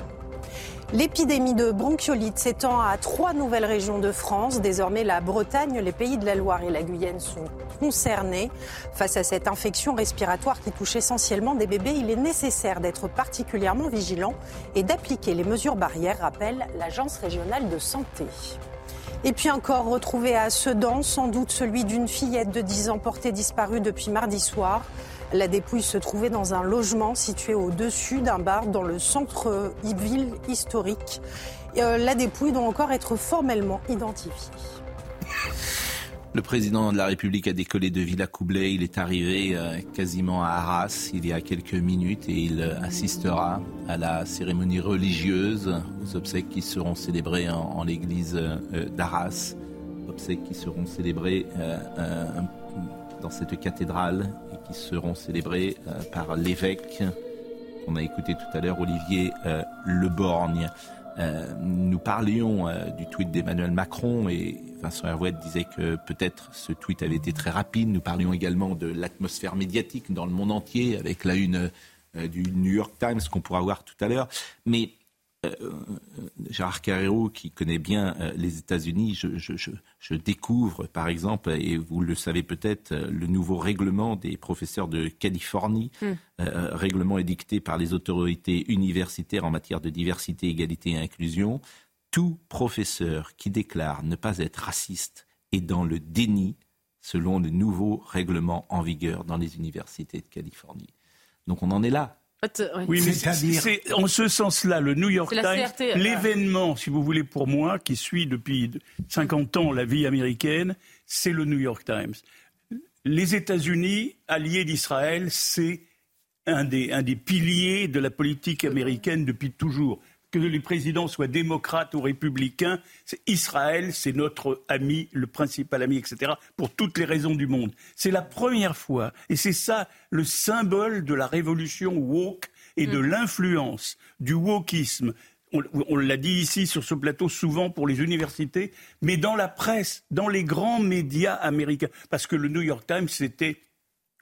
L'épidémie de bronchiolite s'étend à trois nouvelles régions de France. Désormais, la Bretagne, les pays de la Loire et la Guyane sont concernés. Face à cette infection respiratoire qui touche essentiellement des bébés, il est nécessaire d'être particulièrement vigilant et d'appliquer les mesures barrières, rappelle l'Agence régionale de santé. Et puis encore retrouvé à Sedan, sans doute celui d'une fillette de 10 ans portée disparue depuis mardi soir. La dépouille se trouvait dans un logement situé au-dessus d'un bar dans le centre-ville historique. Euh, la dépouille doit encore être formellement identifiée. Le président de la République a décollé de Villacoublay. Il est arrivé euh, quasiment à Arras il y a quelques minutes et il assistera à la cérémonie religieuse, aux obsèques qui seront célébrées en, l'église euh, d'Arras. Obsèques qui seront célébrées dans cette cathédrale qui seront célébrés euh, par l'évêque. On a écouté tout à l'heure Olivier euh, Leborgne. Euh, nous parlions du tweet d'Emmanuel Macron et Vincent Hervouet disait que peut-être ce tweet avait été très rapide. Nous parlions également de l'atmosphère médiatique dans le monde entier avec la une du New York Times qu'on pourra voir tout à l'heure. Mais Gérard Carrero, qui connaît bien euh, les États-Unis, je, découvre, par exemple, et vous le savez peut-être, le nouveau règlement des professeurs de Californie, hmm. règlement édicté par les autorités universitaires en matière de diversité, égalité et inclusion. Tout professeur qui déclare ne pas être raciste est dans le déni selon le nouveau règlement en vigueur dans les universités de Californie. Donc on en est là. Oui, mais c'est en ce sens-là, le New York Times, euh, l'événement, si vous voulez, pour moi, qui suit depuis 50 ans la vie américaine, c'est le New York Times. Les États-Unis, alliés d'Israël, c'est un des, un des piliers de la politique américaine depuis toujours que les présidents soient démocrates ou républicains, Israël, c'est notre ami, le principal ami, etc., pour toutes les raisons du monde. C'est la première fois, et c'est ça le symbole de la révolution woke et de mm. l'influence du wokisme. On, l'a dit ici sur ce plateau souvent pour les universités, mais dans la presse, dans les grands médias américains, parce que le New York Times, c'était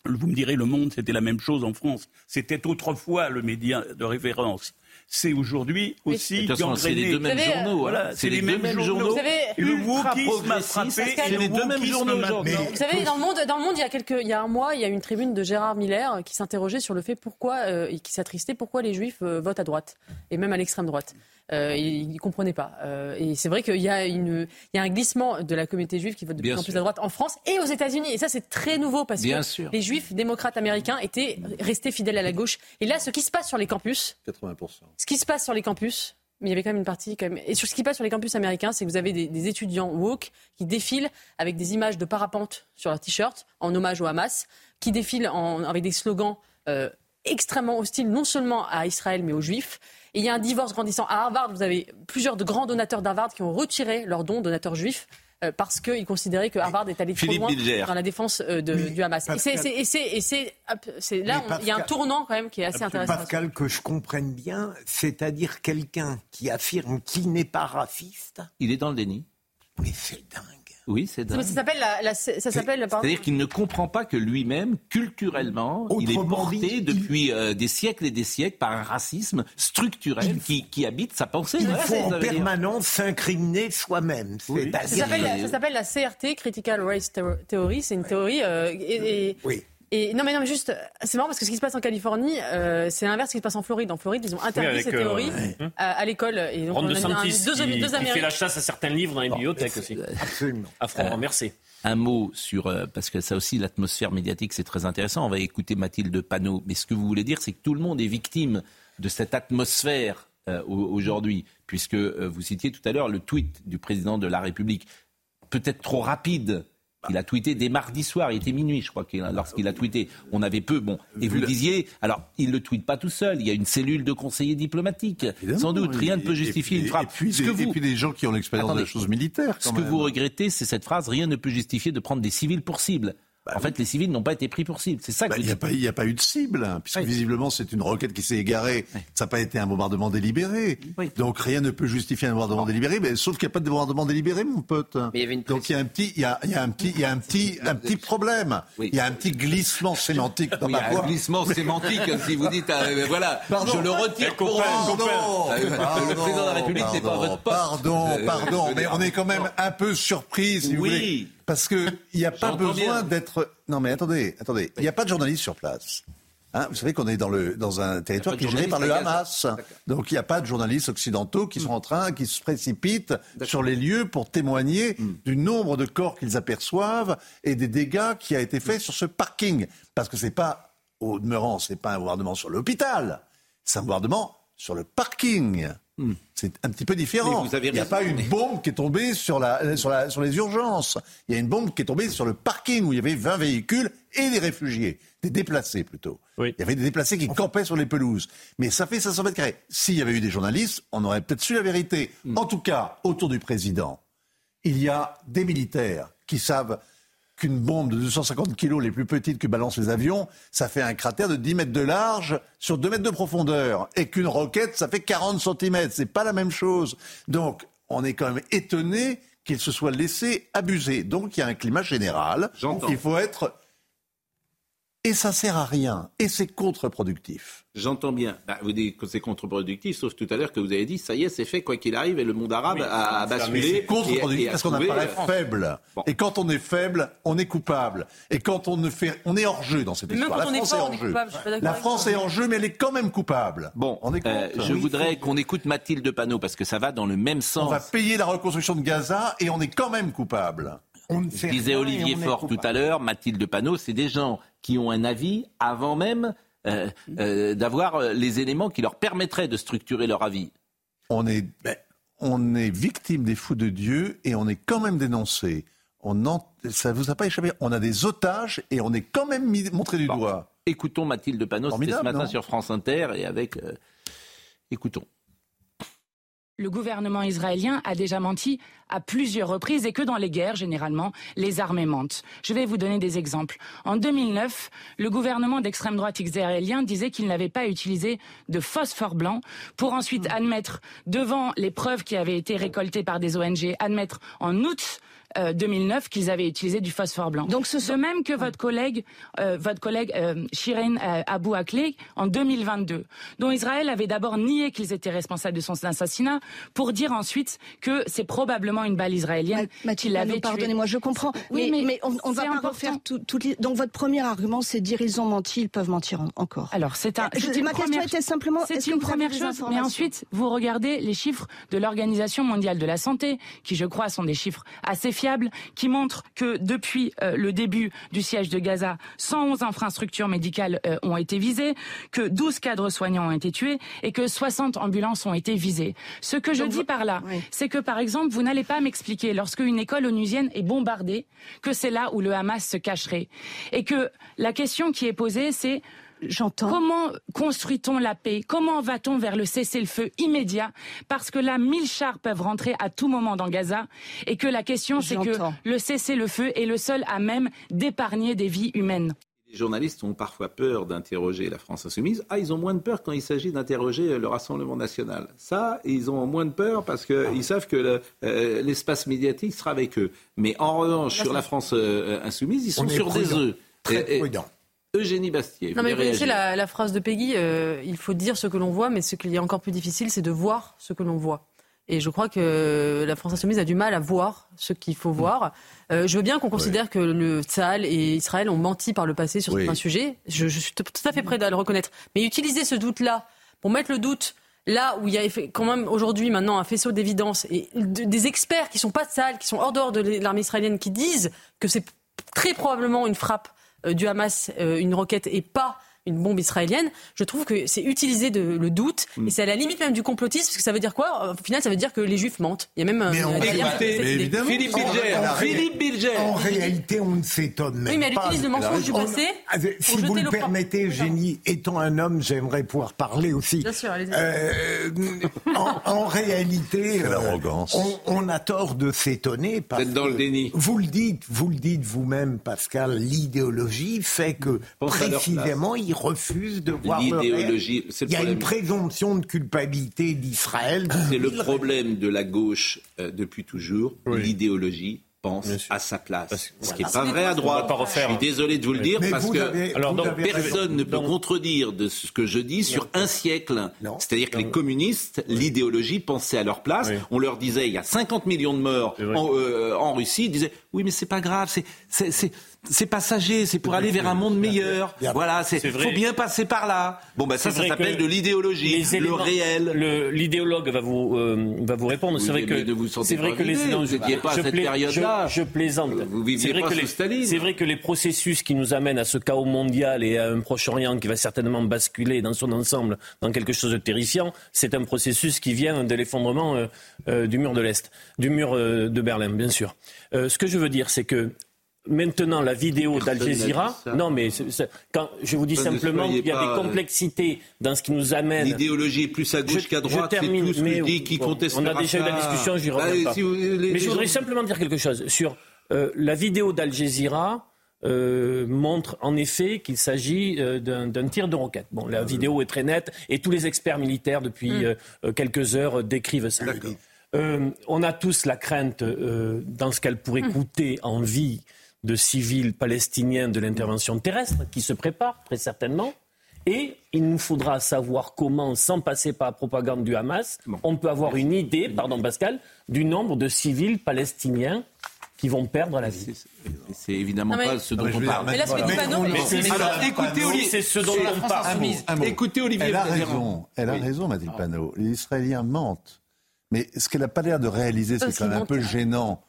vous me direz, le monde, c'était la même chose en France. C'était autrefois le média de référence c'est aujourd'hui aussi C'est les deux mêmes journaux. Voilà, c'est les, mêmes, journaux. le wokisme a frappé c'est les deux mêmes journaux aujourd'hui. Vous savez, dans le monde, dans le monde, il y a quelques, il y a un mois, il y a une tribune de Gérard Miller qui s'interrogeait sur le fait pourquoi, euh, et qui s'attristait pourquoi les Juifs euh, votent à droite et même à l'extrême droite. Euh, il ne comprenait pas. Euh, et c'est vrai qu'il y, a une, il y a un glissement de la communauté juive qui vote de plus en plus à droite en France et aux États-Unis. Et ça, c'est très nouveau parce que les juifs démocrates américains étaient restés fidèles à la gauche. Et là, ce qui se passe sur les campus, 80%. Ce qui se passe sur les campus, mais il y avait quand même une partie. Et sur ce qui passe sur les campus américains, c'est que vous avez des, étudiants woke qui défilent avec des images de parapente sur leur t-shirt en hommage au Hamas, qui défilent en, avec des slogans euh, extrêmement hostile non seulement à Israël mais aux Juifs. Et il y a un divorce grandissant. À Harvard, vous avez plusieurs de grands donateurs d'Harvard qui ont retiré leurs dons, donateurs juifs, parce qu'ils considéraient que Harvard est allé trop loin dans la défense euh, de, du Hamas. et c'est là, il y a un tournant quand même qui est assez intéressant. Pascal, que je comprenne bien, c'est-à-dire quelqu'un qui affirme qu'il n'est pas raciste. Il est dans le déni. Mais c'est dingue. Oui, c'est dingue. Ça s'appelle, la, ça s'appelle. C'est-à-dire qu'il ne comprend pas que lui-même, culturellement, il est porté depuis euh, des siècles et des siècles par un racisme structurel qui, qui, habite sa pensée. Il faut en permanence s'incriminer soi-même. Ça s'appelle la, CRT, Critical Race Theory. C'est une théorie. Euh, et, oui. Et non, mais non, mais juste, c'est marrant parce que ce qui se passe en Californie, euh, c'est l'inverse de ce qui se passe en Floride. En Floride, ils ont interdit cette théorie à, l'école. Et donc, Ron on a deux, deux, fait la chasse à certains livres dans les bibliothèques aussi. Absolument. À Franck, merci. Un mot sur, euh, parce que ça aussi, l'atmosphère médiatique, c'est très intéressant. On va écouter Mathilde Panot. Mais ce que vous voulez dire, c'est que tout le monde est victime de cette atmosphère euh, aujourd'hui, puisque vous citiez tout à l'heure le tweet du président de la République, peut-être trop rapide il a tweeté dès mardi soir, il était minuit, je crois, lorsqu'il a tweeté. On avait peu, bon. Et vous disiez, alors, il ne le tweete pas tout seul, il y a une cellule de conseillers diplomatiques. Sans doute, rien ne peut justifier une frappe. Et puis, des, et puis des gens qui ont l'expérience de la chose militaire. ce que vous regrettez, c'est cette phrase, rien ne peut justifier de prendre des civils pour cible. Bah en fait, les civils n'ont pas été pris pour cible. C'est ça que bah, Il n'y a, pas eu de cible, hein, puisque visiblement c'est une roquette qui s'est égarée. Ça n'a pas été un bombardement délibéré. Donc rien ne peut justifier un bombardement délibéré, mais, sauf qu'il n'y a pas de bombardement délibéré, mon pote. Donc il y a un petit, il y a, un petit, il y a un petit, un petit problème. Il y a un petit glissement sémantique dans ma voix. Un glissement sémantique, si vous dites, euh, voilà, je le retire pour pardon, Le président de la République n'est pas votre poste. Pardon, pardon, mais on est quand même un peu surpris, si vous voulez. Parce qu'il n'y a pas besoin d'être. Non, mais attendez, attendez. Il n'y a pas de journalistes sur place. Hein, vous savez qu'on est dans, le, dans un territoire qui est géré par le Hamas. Donc il n'y a pas de journalistes occidentaux qui sont en train, qui se précipitent sur les lieux pour témoigner hmm. du nombre de corps qu'ils aperçoivent et des dégâts qui a été fait sur ce parking. Parce que c'est pas, au demeurant, c'est pas un bombardement sur l'hôpital, c'est un bombardement sur le parking. Hmm. C'est un petit peu différent. Il n'y a pas une bombe qui est tombée sur, la, sur, la, sur les urgences. Il y a une bombe qui est tombée sur le parking où il y avait 20 véhicules et des réfugiés, des déplacés plutôt. Il y avait des déplacés qui campaient sur les pelouses. Mais ça fait 500 mètres carrés. S'il y avait eu des journalistes, on aurait peut-être su la vérité. Hmm. En tout cas, autour du président, il y a des militaires qui savent qu'une bombe de 250 kilos, les plus petites que balancent les avions, ça fait un cratère de 10 mètres de large sur 2 mètres de profondeur. Et qu'une roquette, ça fait 40 cm. C'est pas la même chose. Donc, on est quand même étonné qu'il se soit laissé abuser. Donc, il y a un climat général. Il faut être et ça sert à rien. Et c'est contre-productif. J'entends bien. Bah, vous dites que c'est contre-productif, sauf tout à l'heure que vous avez dit, ça y est, c'est fait, quoi qu'il arrive, et le monde arabe a, basculé. C'est contre-productif parce qu'on apparaît faible. Et quand on est faible, on est coupable. Et quand on ne fait, on est hors jeu dans cette histoire. La France est, hors jeu. La France est en jeu, mais elle est quand même coupable. Bon, on est euh, je voudrais qu'on écoute Mathilde Panot parce que ça va dans le même sens. On va payer la reconstruction de Gaza et on est quand même coupable. On disait Olivier Faure tout à l'heure, Mathilde Panot, c'est des gens qui ont un avis avant même euh, euh, d'avoir euh, les éléments qui leur permettraient de structurer leur avis. On est, ben, on est victime des fous de Dieu et on est quand même dénoncé. On en, ça vous a pas échappé. On a des otages et on est quand même montré du doigt. Écoutons Mathilde Panot, c'était ce matin sur France Inter et avec. écoutons le gouvernement israélien a déjà menti à plusieurs reprises et que dans les guerres, généralement, les armées mentent. Je vais vous donner des exemples. En 2009, le gouvernement d'extrême droite israélien disait qu'il n'avait pas utilisé de phosphore blanc pour ensuite hmm. admettre, devant les preuves qui avaient été récoltées par des ONG, admettre en août 2009 euh, qu'ils avaient utilisé du phosphore blanc. Donc ce même que votre collègue, euh, votre collègue euh, Shirin Abou Akleh en 2022, dont Israël avait d'abord nié qu'ils étaient responsables de son assassinat, pour dire ensuite que c'est probablement une balle israélienne qui l'avait. Pardonnez-moi, je comprends. Oui, mais, on, on va pas refaire tout, les... Donc votre premier argument, c'est dire ils ont menti, ils peuvent mentir encore. Alors c'est un. Je, ma question était simplement. C'est une première chose, mais ensuite vous regardez les chiffres de l'Organisation mondiale de la santé, qui je crois sont des chiffres assez fiable qui montre que depuis euh, le début du siège de Gaza, 111 infrastructures médicales euh, ont été visées, que 12 cadres soignants ont été tués et que 60 ambulances ont été visées. Ce que je dis par là, c'est que par exemple, vous n'allez pas m'expliquer lorsque une école onusienne est bombardée que c'est là où le Hamas se cacherait et que la question qui est posée c'est J'entends. Comment construit-on la paix? Comment va-t-on vers le cessez-le-feu immédiat? Parce que là, mille chars peuvent rentrer à tout moment dans Gaza et que la question, c'est que le cessez-le-feu est le seul à même d'épargner des vies humaines. Les journalistes ont parfois peur d'interroger la France insoumise. Ah, ils ont moins de peur quand il s'agit d'interroger le Rassemblement national. Ça, ils ont moins de peur parce qu'ils savent que euh, l'espace médiatique sera avec eux. Mais en revanche, sur la France euh, insoumise, ils sont sur des œufs. Très prudent. Eugénie Bastier. Non, mais vous connaissez la, phrase de Peggy euh, il faut dire ce que l'on voit, mais ce qui est encore plus difficile, c'est de voir ce que l'on voit. Et je crois que la France insoumise a du mal à voir ce qu'il faut voir. Euh, je veux bien qu'on considère que le Tsahal et Israël ont menti par le passé sur certains sujets. Je, suis tout à fait prêt à le reconnaître. Mais utiliser ce doute-là pour mettre le doute là où il y a quand même aujourd'hui maintenant un faisceau d'évidence et des experts qui sont pas Tsahal, qui sont hors dehors de l'armée israélienne, qui disent que c'est très probablement une frappe du Hamas, euh, une roquette et pas une bombe israélienne, je trouve que c'est utiliser de, le doute mm. et c'est à la limite même du complotisme parce que ça veut dire quoi? Au final, ça veut dire que les juifs mentent. Il y a même mais un, Philippe Bilger, Philippe Bilger. En réalité, on ne s'étonne même oui, mais elle utilise le mensonge du passé. Ah, si vous le permettez, Génie, étant un homme, j'aimerais pouvoir parler aussi. Bien sûr, allez-y. Euh, en, réalité, euh, on, on, a tort de s'étonner. Vous êtes dans le déni. Vous le dites, vous le dites vous-même, Pascal. L'idéologie fait que précisément, il refuse de voir l'idéologie. Il y a une présomption de culpabilité d'Israël. C'est le problème de la gauche euh, depuis toujours. L'idéologie pense à sa place. Ce qui n'est pas vrai à droite. Je suis désolé de vous le dire parce que alors, personne ne peut contredire de ce que je dis sur un siècle. C'est-à-dire que les communistes, l'idéologie pensait à leur place. On leur disait il y a 50 millions de morts en, euh, en, Russie. Ils disaient oui mais c'est pas grave, c'est c'est passager, c'est pour aller vers un monde meilleur. Voilà, c'est faut bien passer par là. Bon, ben ça, ça s'appelle de l'idéologie, le réel. L'idéologue va vous euh, va vous répondre. C'est vrai que c'est vrai que les vous n'étiez pas à cette période-là. Je, plaisante. Vous viviez pas sous Staline. C'est vrai que les processus qui nous amènent à ce chaos mondial et à un Proche-Orient qui va certainement basculer dans son ensemble dans quelque chose de terrifiant, c'est un processus qui vient de l'effondrement euh, euh, du mur de l'Est, du mur de Berlin, bien sûr. ce que je veux dire, c'est que Maintenant, la vidéo d'Al Jazeera. Non, mais quand je vous dis simplement qu'il y a des complexités dans ce qui nous amène. L'idéologie est plus à gauche qu'à droite. Je termine, tout mais qui On a déjà eu la discussion, j'y reviens pas. mais je voudrais simplement dire quelque chose sur euh, la vidéo d'Al Jazeera. Euh, montre en effet qu'il s'agit euh, d'un tir de roquette. Bon, la vidéo est très nette et tous les experts militaires depuis mm. quelques heures décrivent ça. on a tous la crainte dans ce qu'elle pourrait mm. coûter en vie de civils palestiniens de l'intervention terrestre qui se prépare très certainement. Et il nous faudra savoir comment, sans passer par la propagande du Hamas, on peut avoir une idée, pardon Pascal, du nombre de civils palestiniens qui vont perdre la vie. C'est évidemment pas ce dont on parle. Mais là, c'est Alors, écoutez, Olivier, c'est ce dont on parle. Écoutez, Olivier. Elle a raison. Elle a raison, Mathilde Panot. Les Israéliens mentent. Mais ce qu'elle n'a pas l'air de réaliser, c'est quand même un peu gênant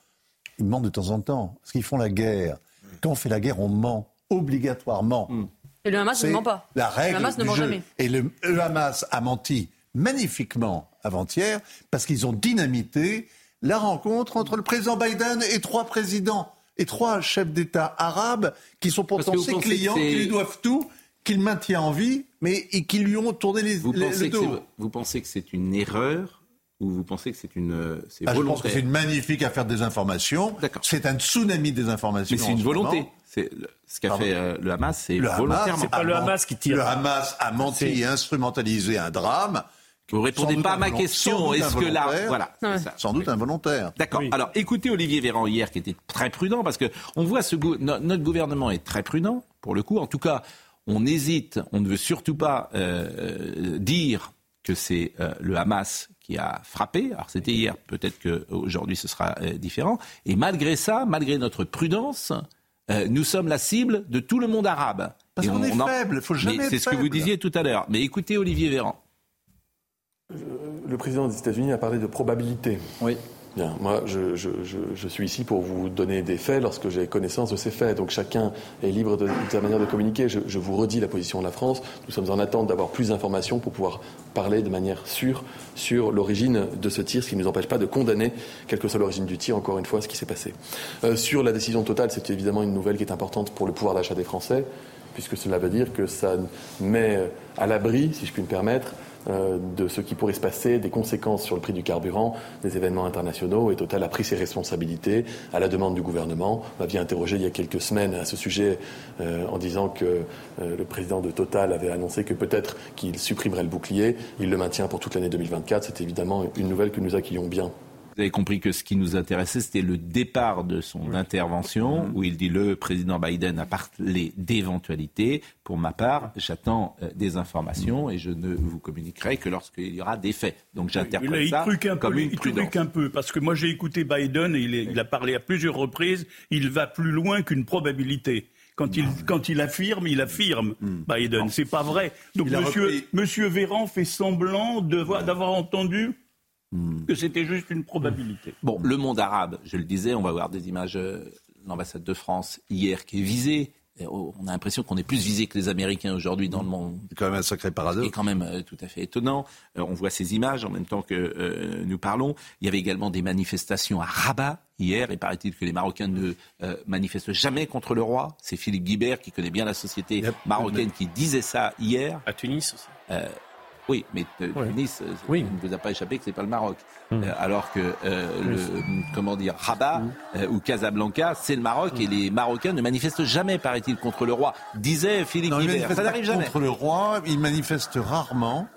ils mentent de temps en temps. Parce qu'ils font la guerre. Quand on fait la guerre, on ment obligatoirement. Hmm. Et le Hamas ne ment pas. La règle le Hamas ne ment jamais. Et le, Hamas a menti magnifiquement avant-hier parce qu'ils ont dynamité la rencontre entre le président Biden et trois présidents et trois chefs d'État arabes qui sont pourtant ses clients, qui lui doivent tout, qu'il maintient en vie, mais et qui lui ont tourné les, vous le dos. Vous pensez que c'est une erreur ou vous pensez que c'est une euh, c'est ah, Je pense que c'est une magnifique affaire des informations. C'est un tsunami des informations. Mais c'est une volonté. C'est ce qu'a fait euh, le Hamas, c'est volontairement. C'est pas le Hamas qui tire. Le Hamas a menti et instrumentalisé un drame. Vous répondez pas à ma question. Est-ce que là, voilà, sans doute involontaire. D'accord. Alors, écoutez Olivier Véran hier, qui était très prudent, parce que on voit ce notre gouvernement est très prudent pour le coup. En tout cas, on hésite, on ne veut surtout pas euh, dire que c'est le Hamas qui a frappé. Alors c'était hier, peut-être qu'aujourd'hui ce sera euh, différent. Et malgré ça, malgré notre prudence, euh, nous sommes la cible de tout le monde arabe. Parce qu'on est faible, il faut jamais C'est ce que vous disiez tout à l'heure. Mais écoutez Olivier Véran. Le président des États-Unis a parlé de probabilité. Oui. Bien, moi, je, suis ici pour vous donner des faits lorsque j'ai connaissance de ces faits. Donc chacun est libre de, sa manière de communiquer. Je, vous redis la position de la France. Nous sommes en attente d'avoir plus d'informations pour pouvoir parler de manière sûre sur l'origine de ce tir, ce qui ne nous empêche pas de condamner, quelle que soit l'origine du tir, encore une fois, ce qui s'est passé. Euh, sur la décision totale, c'est évidemment une nouvelle qui est importante pour le pouvoir d'achat des Français puisque cela veut dire que ça met à l'abri, si je puis me permettre, de ce qui pourrait se passer, des conséquences sur le prix du carburant, des événements internationaux. Et Total a pris ses responsabilités à la demande du gouvernement. On m'avait interrogé il y a quelques semaines à ce sujet euh, en disant que euh, le président de Total avait annoncé que peut-être qu'il supprimerait le bouclier. Il le maintient pour toute l'année 2024. C'est évidemment une nouvelle que nous accueillons bien. Vous avez compris que ce qui nous intéressait, c'était le départ de son intervention, mm-hmm. où il dit le président Biden a parlé d'éventualités. Pour ma part, j'attends euh, des informations et je ne vous communiquerai que lorsqu'il y aura des faits. Donc j'interprète ça comme une prudence. Il un peu, parce que moi j'ai écouté Biden et il, a parlé à plusieurs reprises. Il va plus loin qu'une probabilité. Quand il, quand il, affirme, il affirme, mm. Biden. C'est pas vrai. Donc monsieur, monsieur Véran fait semblant d'avoir entendu Hmm. que c'était juste une probabilité. Bon, le monde arabe, je le disais, on va voir des images de euh, l'ambassade de France hier qui est visée. Oh, on a l'impression qu'on est plus visé que les Américains aujourd'hui dans le monde. C'est quand même un sacré paradoxe. C'est quand même euh, tout à fait étonnant. Euh, on voit ces images en même temps que nous parlons. Il y avait également des manifestations à Rabat hier. Et paraît-il que les Marocains ne manifestent jamais contre le roi. C'est Philippe Guibert qui connaît bien la société marocaine qui disait ça hier. À Tunis aussi. Oui, mais Tunis, euh, ne vous a pas échappé que c'est pas le Maroc. Hmm. Euh, alors que euh, le, comment dire, Rabat hmm. ou Casablanca, c'est le Maroc et les Marocains ne manifestent jamais, paraît-il, contre le roi. Disait Philippe. Ça n'arrive jamais. Contre le roi, ils manifestent rarement.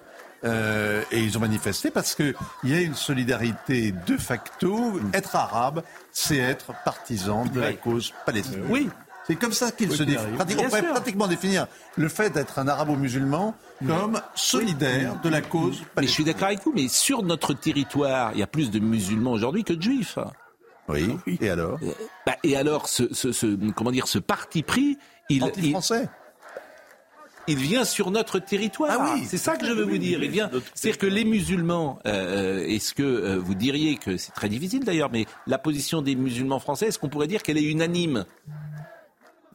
et ils ont manifesté parce qu'il y a une solidarité de facto. Être arabe, c'est être partisan de la cause palestinienne. Oui, c'est comme ça qu'il se définit. on pourrait pratiquement définir le fait d'être un arabo-musulman comme solidaire de la cause Mais je suis d'accord avec vous, mais sur notre territoire, il y a plus de musulmans aujourd'hui que de juifs. Oui, et alors euh, bah, Et alors, ce, comment dire, ce parti pris, il... Anti-français il vient sur notre territoire. Ah oui, c'est ça que je veux vous dire. Il vient. C'est-à-dire que les musulmans, euh, est-ce que euh, vous diriez que c'est très difficile d'ailleurs, mais la position des musulmans français, est-ce qu'on pourrait dire qu'elle est unanime?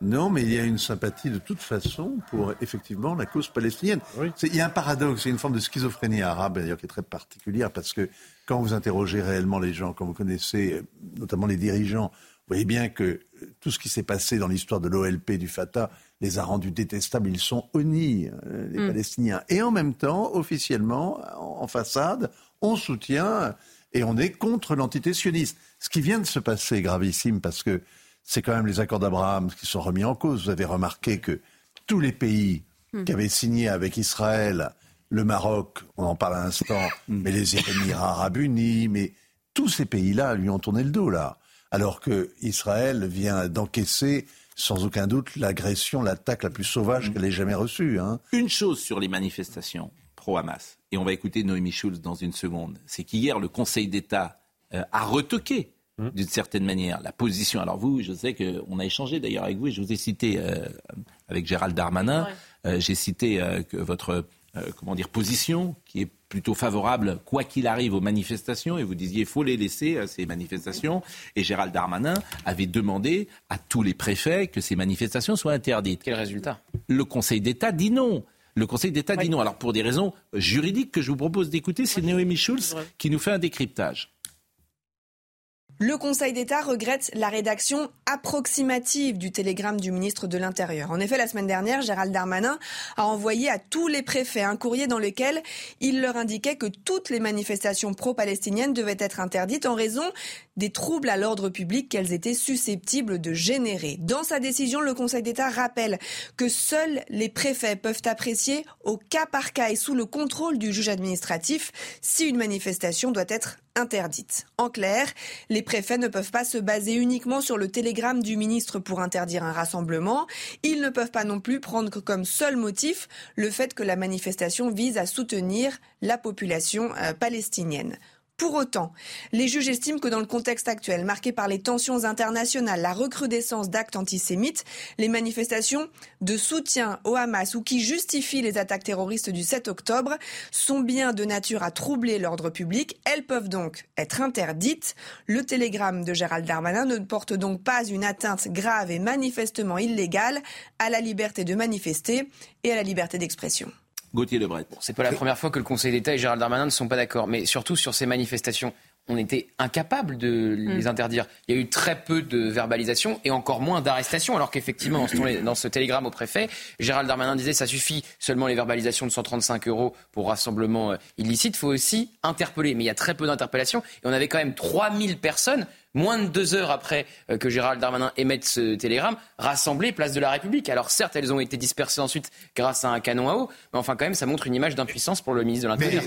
Non, mais il y a une sympathie de toute façon pour effectivement la cause palestinienne. Il y a un paradoxe, il y a une forme de schizophrénie arabe d'ailleurs qui est très particulière parce que quand vous interrogez réellement les gens, quand vous connaissez notamment les dirigeants, vous voyez bien que tout ce qui s'est passé dans l'histoire de l'OLP, du Fatah, les a rendus détestables. Ils sont honnis, euh, les mm. Palestiniens. Et en même temps, officiellement, en façade, on soutient et on est contre l'entité sioniste. Ce qui vient de se passer est gravissime parce que c'est quand même les accords d'Abraham qui sont remis en cause. Vous avez remarqué que tous les pays hmm. qui avaient signé avec Israël, le Maroc, on en parle à l'instant, hmm. mais les Émirats arabes unis, mais tous ces pays-là lui ont tourné le dos là. Alors que Israël vient d'encaisser sans aucun doute l'agression, l'attaque la plus sauvage hmm. qu'elle ait jamais reçue. Hein. Une chose sur les manifestations pro-Hamas, et on va écouter Noémie Schulz dans une seconde, c'est qu'hier le Conseil d'État euh, a retoqué Mmh. d'une certaine manière. La position. Alors vous, je sais qu'on a échangé d'ailleurs avec vous et je vous ai cité euh, avec Gérald Darmanin. Euh, j'ai cité euh, que votre comment dire position qui est plutôt favorable quoi qu'il arrive aux manifestations et vous disiez faut les laisser ces manifestations et Gérald Darmanin avait demandé à tous les préfets que ces manifestations soient interdites. Quel résultat? Le Conseil d'État dit non. Le Conseil d'État dit non. Alors pour des raisons juridiques que je vous propose d'écouter, c'est Noémie Schulz qui nous fait un décryptage. Le Conseil d'État regrette la rédaction approximative du télégramme du ministre de l'Intérieur. En effet, la semaine dernière, Gérald Darmanin a envoyé à tous les préfets un courrier dans lequel il leur indiquait que toutes les manifestations pro-palestiniennes devaient être interdites en raison des troubles à l'ordre public qu'elles étaient susceptibles de générer. Dans sa décision, le Conseil d'État rappelle que seuls les préfets peuvent apprécier au cas par cas et sous le contrôle du juge administratif si une manifestation doit être interdite. En clair, les préfets ne peuvent pas se baser uniquement sur le télégramme du ministre pour interdire un rassemblement. Ils ne peuvent pas non plus prendre comme seul motif le fait que la manifestation vise à soutenir la population euh, palestinienne. Pour autant, les juges estiment que dans le contexte actuel, marqué par les tensions internationales, la recrudescence d'actes antisémites, les manifestations de soutien au Hamas ou qui justifient les attaques terroristes du 7 octobre sont bien de nature à troubler l'ordre public. Elles peuvent donc être interdites. Le télégramme de Gérald Darmanin ne porte donc pas une atteinte grave et manifestement illégale à la liberté de manifester et à la liberté d'expression. Gauthier Lebret. c'est pas la première fois que le Conseil d'État et Gérald Darmanin ne sont pas d'accord, mais surtout sur ces manifestations. on était incapable de les mm. interdire. Il y a eu très peu de verbalisation et encore moins d'arrestations, alors qu'effectivement, dans, ce télégramme au préfet, Gérald Darmanin disait ça suffit seulement les verbalisations de 135 euros pour rassemblement euh, illicite, il faut aussi interpeller. Mais il y a très peu d'interpellations et on avait quand même 3000 personnes moins de deux heures après euh, que Gérald Darmanin émette ce télégramme, rassemblées place de la République. Alors certes, elles ont été dispersées ensuite grâce à un canon à eau, mais enfin quand même, ça montre une image d'impuissance pour le ministre de l'Intérieur.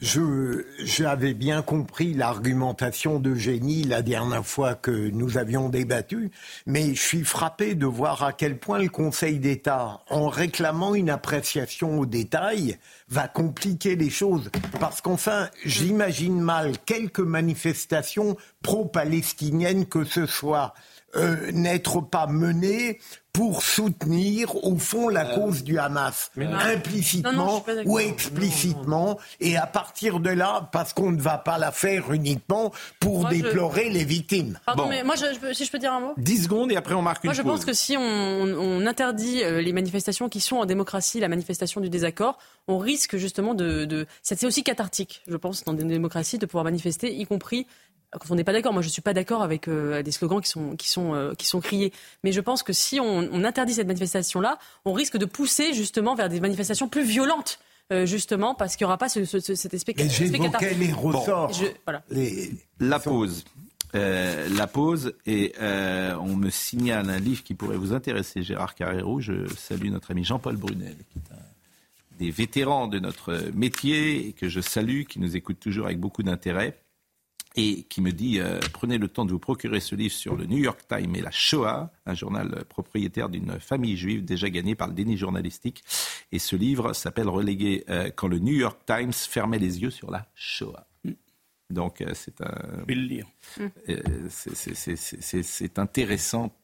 Je, j'avais bien compris l'argumentation de Génie la dernière fois que nous avions débattu, mais je suis frappé de voir à quel point le Conseil d'État, en réclamant une appréciation au détail, va compliquer les choses. Parce qu'enfin, j'imagine mal quelques manifestations pro-palestiniennes que ce soit euh, n'être pas menées pour soutenir au fond la euh, cause du Hamas, implicitement ou explicitement, et à partir de là, parce qu'on ne va pas la faire uniquement pour déplorer les victimes. Pardon, mais moi, je, si je peux dire un mot? 10 secondes et après on marque une pause. Moi, je pense que si on, interdit euh, les manifestations qui sont en démocratie, la manifestation du désaccord, on risque justement de... de... C'est aussi cathartique, je pense, dans une démocratie, de pouvoir manifester, y compris quand on n'est pas d'accord. Moi, je ne suis pas d'accord avec euh, des slogans qui sont, qui, sont, euh, qui sont criés. Mais je pense que si on, interdit cette manifestation-là, on risque de pousser justement vers des manifestations plus violentes. Euh, justement, parce qu'il n'y aura pas ce, ce, cet aspect, aspect les ressorts. La pause. la pause et on me signale un livre qui pourrait vous intéresser, Gérard Carrero. Je salue notre ami Jean-Paul Brunel, qui est un des vétérans de notre métier et que je salue, qui nous écoute toujours avec beaucoup d'intérêt et qui me dit euh, prenez le temps de vous procurer ce livre sur le New York Times et la Shoah, un journal propriétaire d'une famille juive déjà gagné par le déni journalistique. Et ce livre s'appelle Relégué euh, quand le New York Times fermait les yeux sur la Shoah. Donc euh, c'est un. C'est intéressant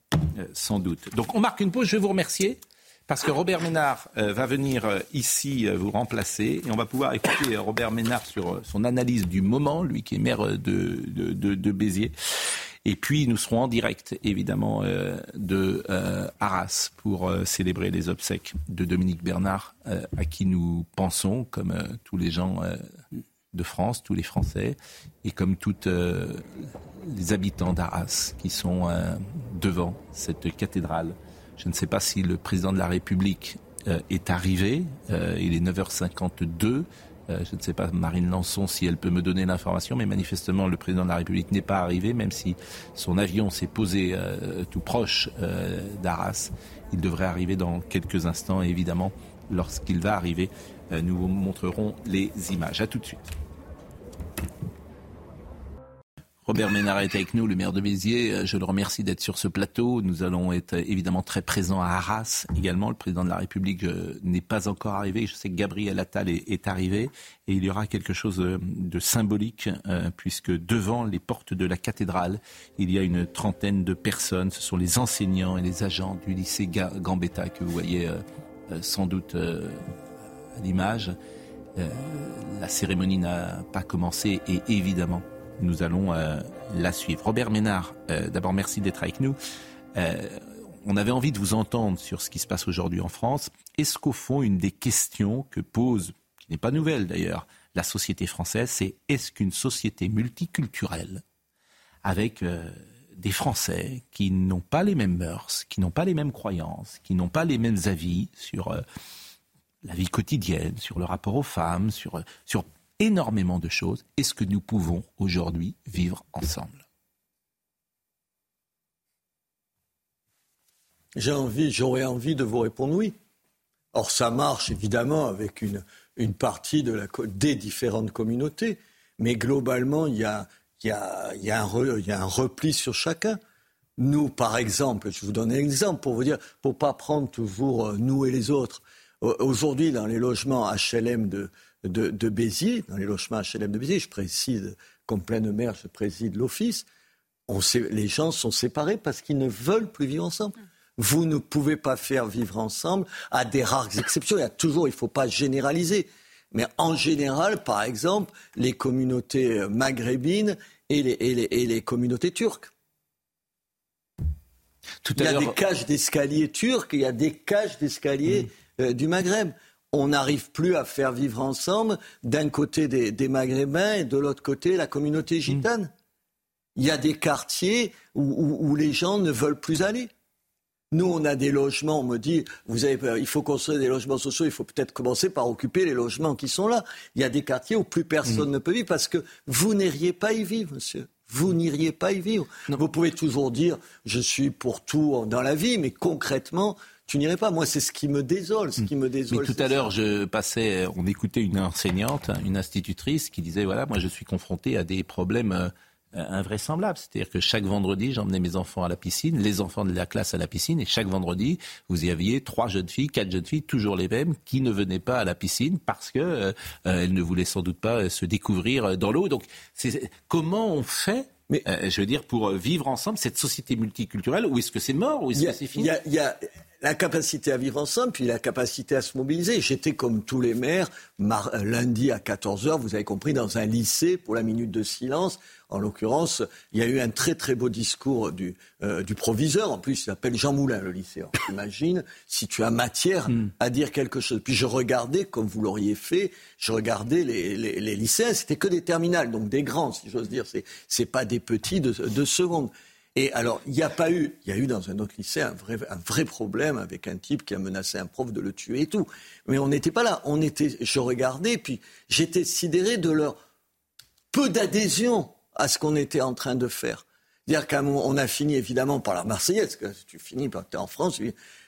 sans doute. Donc on marque une pause. Je vais vous remercier parce que Robert Ménard euh, va venir euh, ici euh, vous remplacer et on va pouvoir écouter Robert Ménard sur son analyse du moment, lui qui est maire de, de, Béziers. Et puis nous serons en direct, évidemment, de Arras pour célébrer les obsèques de Dominique Bernard, à qui nous pensons, comme tous les gens de France, tous les Français, et comme tous les habitants d'Arras qui sont devant cette cathédrale je ne sais pas si le président de la République euh, est arrivé. Euh, il est 9h52. Euh, je ne sais pas, Marine Lançon, si elle peut me donner l'information, mais manifestement, le président de la République n'est pas arrivé, même si son avion s'est posé tout proche d'Arras. Il devrait arriver dans quelques instants, évidemment, lorsqu'il va arriver, nous vous montrerons les images. À tout de suite. Robert Ménard est avec nous, le maire de Béziers. Euh, je le remercie d'être sur ce plateau. Nous allons être évidemment très présents à Arras également. Le président de la République euh, n'est pas encore arrivé. Je sais que Gabriel Attal est, arrivé et il y aura quelque chose euh, de symbolique puisque devant les portes de la cathédrale, il y a une trentaine de personnes. Ce sont les enseignants et les agents du lycée Gambetta que vous voyez sans doute à l'image. La cérémonie n'a pas commencé et évidemment nous allons euh, la suivre. Robert Ménard, euh, d'abord merci d'être avec nous. Euh, on avait envie de vous entendre sur ce qui se passe aujourd'hui en France. Est-ce qu'au fond, une des questions que pose, qui n'est pas nouvelle d'ailleurs, la société française, c'est est-ce qu'une société multiculturelle, avec des Français qui n'ont pas les mêmes mœurs, qui n'ont pas les mêmes croyances, qui n'ont pas les mêmes avis sur la vie quotidienne, sur le rapport aux femmes, sur, sur énormément de choses. Est-ce que nous pouvons aujourd'hui vivre ensemble J'ai envie, j'aurais envie de vous répondre oui. Or, ça marche évidemment avec une, une partie de la, des différentes communautés, mais globalement, il y a, y a, y a un repli sur chacun. Nous, par exemple, je vous donne un exemple pour vous dire, pour pas prendre toujours euh, nous et les autres. Aujourd'hui, dans les logements HLM de, de, Béziers, dans les logements HLM de Béziers, je préside, comme pleine mer, je préside l'office, les gens sont séparés parce qu'ils ne veulent plus vivre ensemble. Vous ne pouvez pas faire vivre ensemble, à des rares exceptions. Il y a toujours, il ne faut pas généraliser. Mais en général, par exemple, les communautés maghrébines et les, et les, communautés turques. il y a des cages d'escalier turcs, il y a des cages d'escalier mmh. euh, du Maghreb on n'arrive plus à faire vivre ensemble d'un côté des, Maghrébins et de l'autre côté la communauté gitane. Il y a des quartiers où, les gens ne veulent plus aller. Nous, on a des logements, on me dit, vous avez, il faut construire des logements sociaux, il faut peut-être commencer par occuper les logements qui sont là. Il y a des quartiers où plus personne mmh. ne peut vivre parce que vous n'iriez pas y vivre, monsieur. Vous n'iriez pas y vivre. Vous pouvez toujours dire, je suis pour tout dans la vie, mais concrètement, tu n'irais pas. Moi, c'est ce qui me désole, ce qui me désole. Mais tout à l'heure, je passais, on écoutait une enseignante, une institutrice qui disait voilà, moi, je suis confronté à des problèmes euh, euh, invraisemblable. C'est-à-dire que chaque vendredi, j'emmenais mes enfants à la piscine, les enfants de la classe à la piscine, et chaque vendredi, vous y aviez trois jeunes filles, quatre jeunes filles, toujours les mêmes, qui ne venaient pas à la piscine parce que euh, euh, elles ne voulaient sans doute pas se découvrir dans l'eau. Donc, comment on fait mais, je veux dire, pour vivre ensemble cette société multiculturelle, ou est-ce que c'est mort, ou est-ce que c'est fini? Il y a la capacité à vivre ensemble, puis la capacité à se mobiliser. J'étais comme tous les maires, lundi à 14h, vous avez compris, dans un lycée pour la minute de silence. En l'occurrence, il y a eu un très très beau discours du, euh, du proviseur. En plus, il s'appelle Jean Moulin, le lycée. Imagine si tu as matière hmm. à dire quelque chose. Puis je regardais, comme vous l'auriez fait, je regardais les, les, les lycéens. C'était que des terminales, donc des grands, si j'ose dire. C'est, c'est pas des petits de, de seconde. Et alors, il n'y a pas eu, il y a eu dans un autre lycée un vrai, un vrai problème avec un type qui a menacé un prof de le tuer et tout. Mais on n'était pas là. On était, je regardais, puis j'étais sidéré de leur peu d'adhésion à ce qu'on était en train de faire. Dire qu'on a fini évidemment par la Marseillaise, que tu finis par, es en France,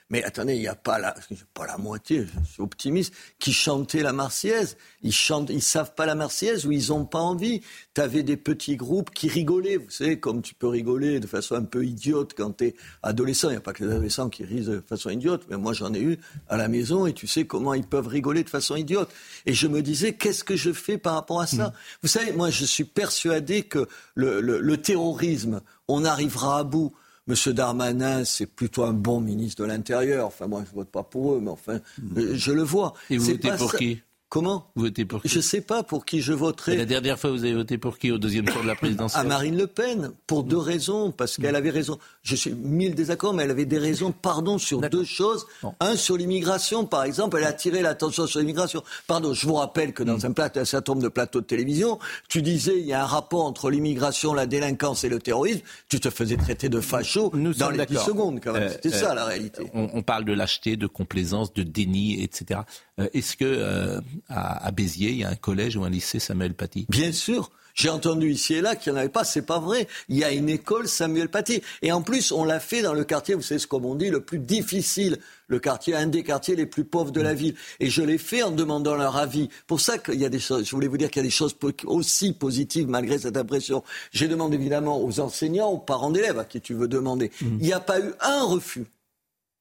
mais attendez, il n'y a pas la, pas la moitié, je suis optimiste, qui chantaient la Marseillaise. Ils chantent, ils savent pas la Marseillaise ou ils ont pas envie. Tu avais des petits groupes qui rigolaient, vous savez, comme tu peux rigoler de façon un peu idiote quand tu es adolescent. Il n'y a pas que les adolescents qui rient de façon idiote, mais moi j'en ai eu à la maison et tu sais comment ils peuvent rigoler de façon idiote. Et je me disais, qu'est-ce que je fais par rapport à ça mmh. Vous savez, moi je suis persuadé que le, le terrorisme, on arrivera à bout. Monsieur Darmanin, c'est plutôt un bon ministre de l'Intérieur. Enfin, moi, je vote pas pour eux, mais enfin, hmm. je le vois. Et vous votez pour qui? Comment? Vous votez pour qui? Je ne sais pas pour qui je voterai. la dernière fois, vous avez voté pour qui au deuxième tour de la présidentielle? À Marine Le Pen, pour deux raisons. Parce qu'elle avait raison. Je suis mille désaccords, mais elle avait des raisons, pardon, sur deux choses. Un, sur l'immigration, par exemple. Elle a attiré l'attention sur l'immigration. Pardon, je vous rappelle que dans mm. un, plateau, un certain nombre de plateaux de télévision, tu disais il y a un rapport entre l'immigration, la délinquance et le terrorisme. Tu te faisais traiter de facho dans les 10 secondes, quand même. Euh, C'était ça, la réalité. On, on, parle de lâcheté, de complaisance, de déni, etc. Euh, est-ce que euh, à, Béziers, il y a un collège ou un lycée Samuel Paty Bien sûr. J'ai entendu ici et là qu'il n'y en avait pas, c'est pas vrai. Il y a une école Samuel Paty. Et en plus, on l'a fait dans le quartier, vous savez ce qu'on dit, le plus difficile, le quartier, un des quartiers les plus pauvres de la ville. Et je l'ai fait en demandant leur avis. Pour ça qu'il y a des choses, je voulais vous dire qu'il y a des choses aussi positives malgré cette impression. J'ai demandé évidemment aux enseignants, aux parents d'élèves à qui tu veux demander. Mmh. Il n'y a pas eu un refus.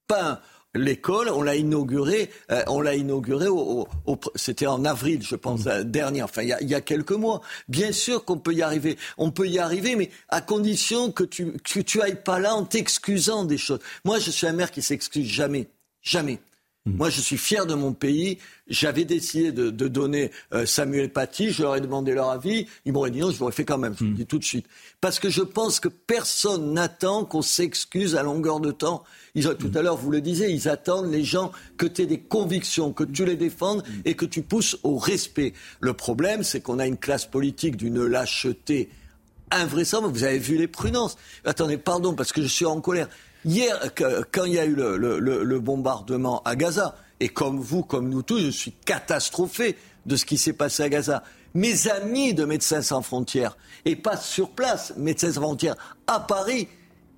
Pas un l'école, on l'a inauguré, euh, on l'a inauguré au, c'était en avril, je pense, mmh. dernier, enfin il y, a, quelques mois. Bien sûr qu'on peut y arriver, on peut y arriver, mais à condition que tu que tu ailles pas là en t'excusant des choses. Moi, je suis un maire qui s'excuse jamais, jamais. Mmh. Moi, je suis fier de mon pays. J'avais décidé de, donner euh, Samuel Paty. Je leur ai demandé leur avis. Ils m'auraient dit non, je l'aurais fait quand même. Je le mmh. dis tout de suite. Parce que je pense que personne n'attend qu'on s'excuse à longueur de temps tout à l'heure, vous le disiez, ils attendent les gens que tu aies des convictions, que tu les défendes et que tu pousses au respect. Le problème, c'est qu'on a une classe politique d'une lâcheté invraisemblable. Vous avez vu les prudences. Attendez, pardon, parce que je suis en colère. Hier, quand il y a eu le, bombardement à Gaza, et comme vous, comme nous tous, je suis catastrophé de ce qui s'est passé à Gaza. Mes amis de Médecins sans frontières, et pas sur place, Médecins sans frontières, à Paris,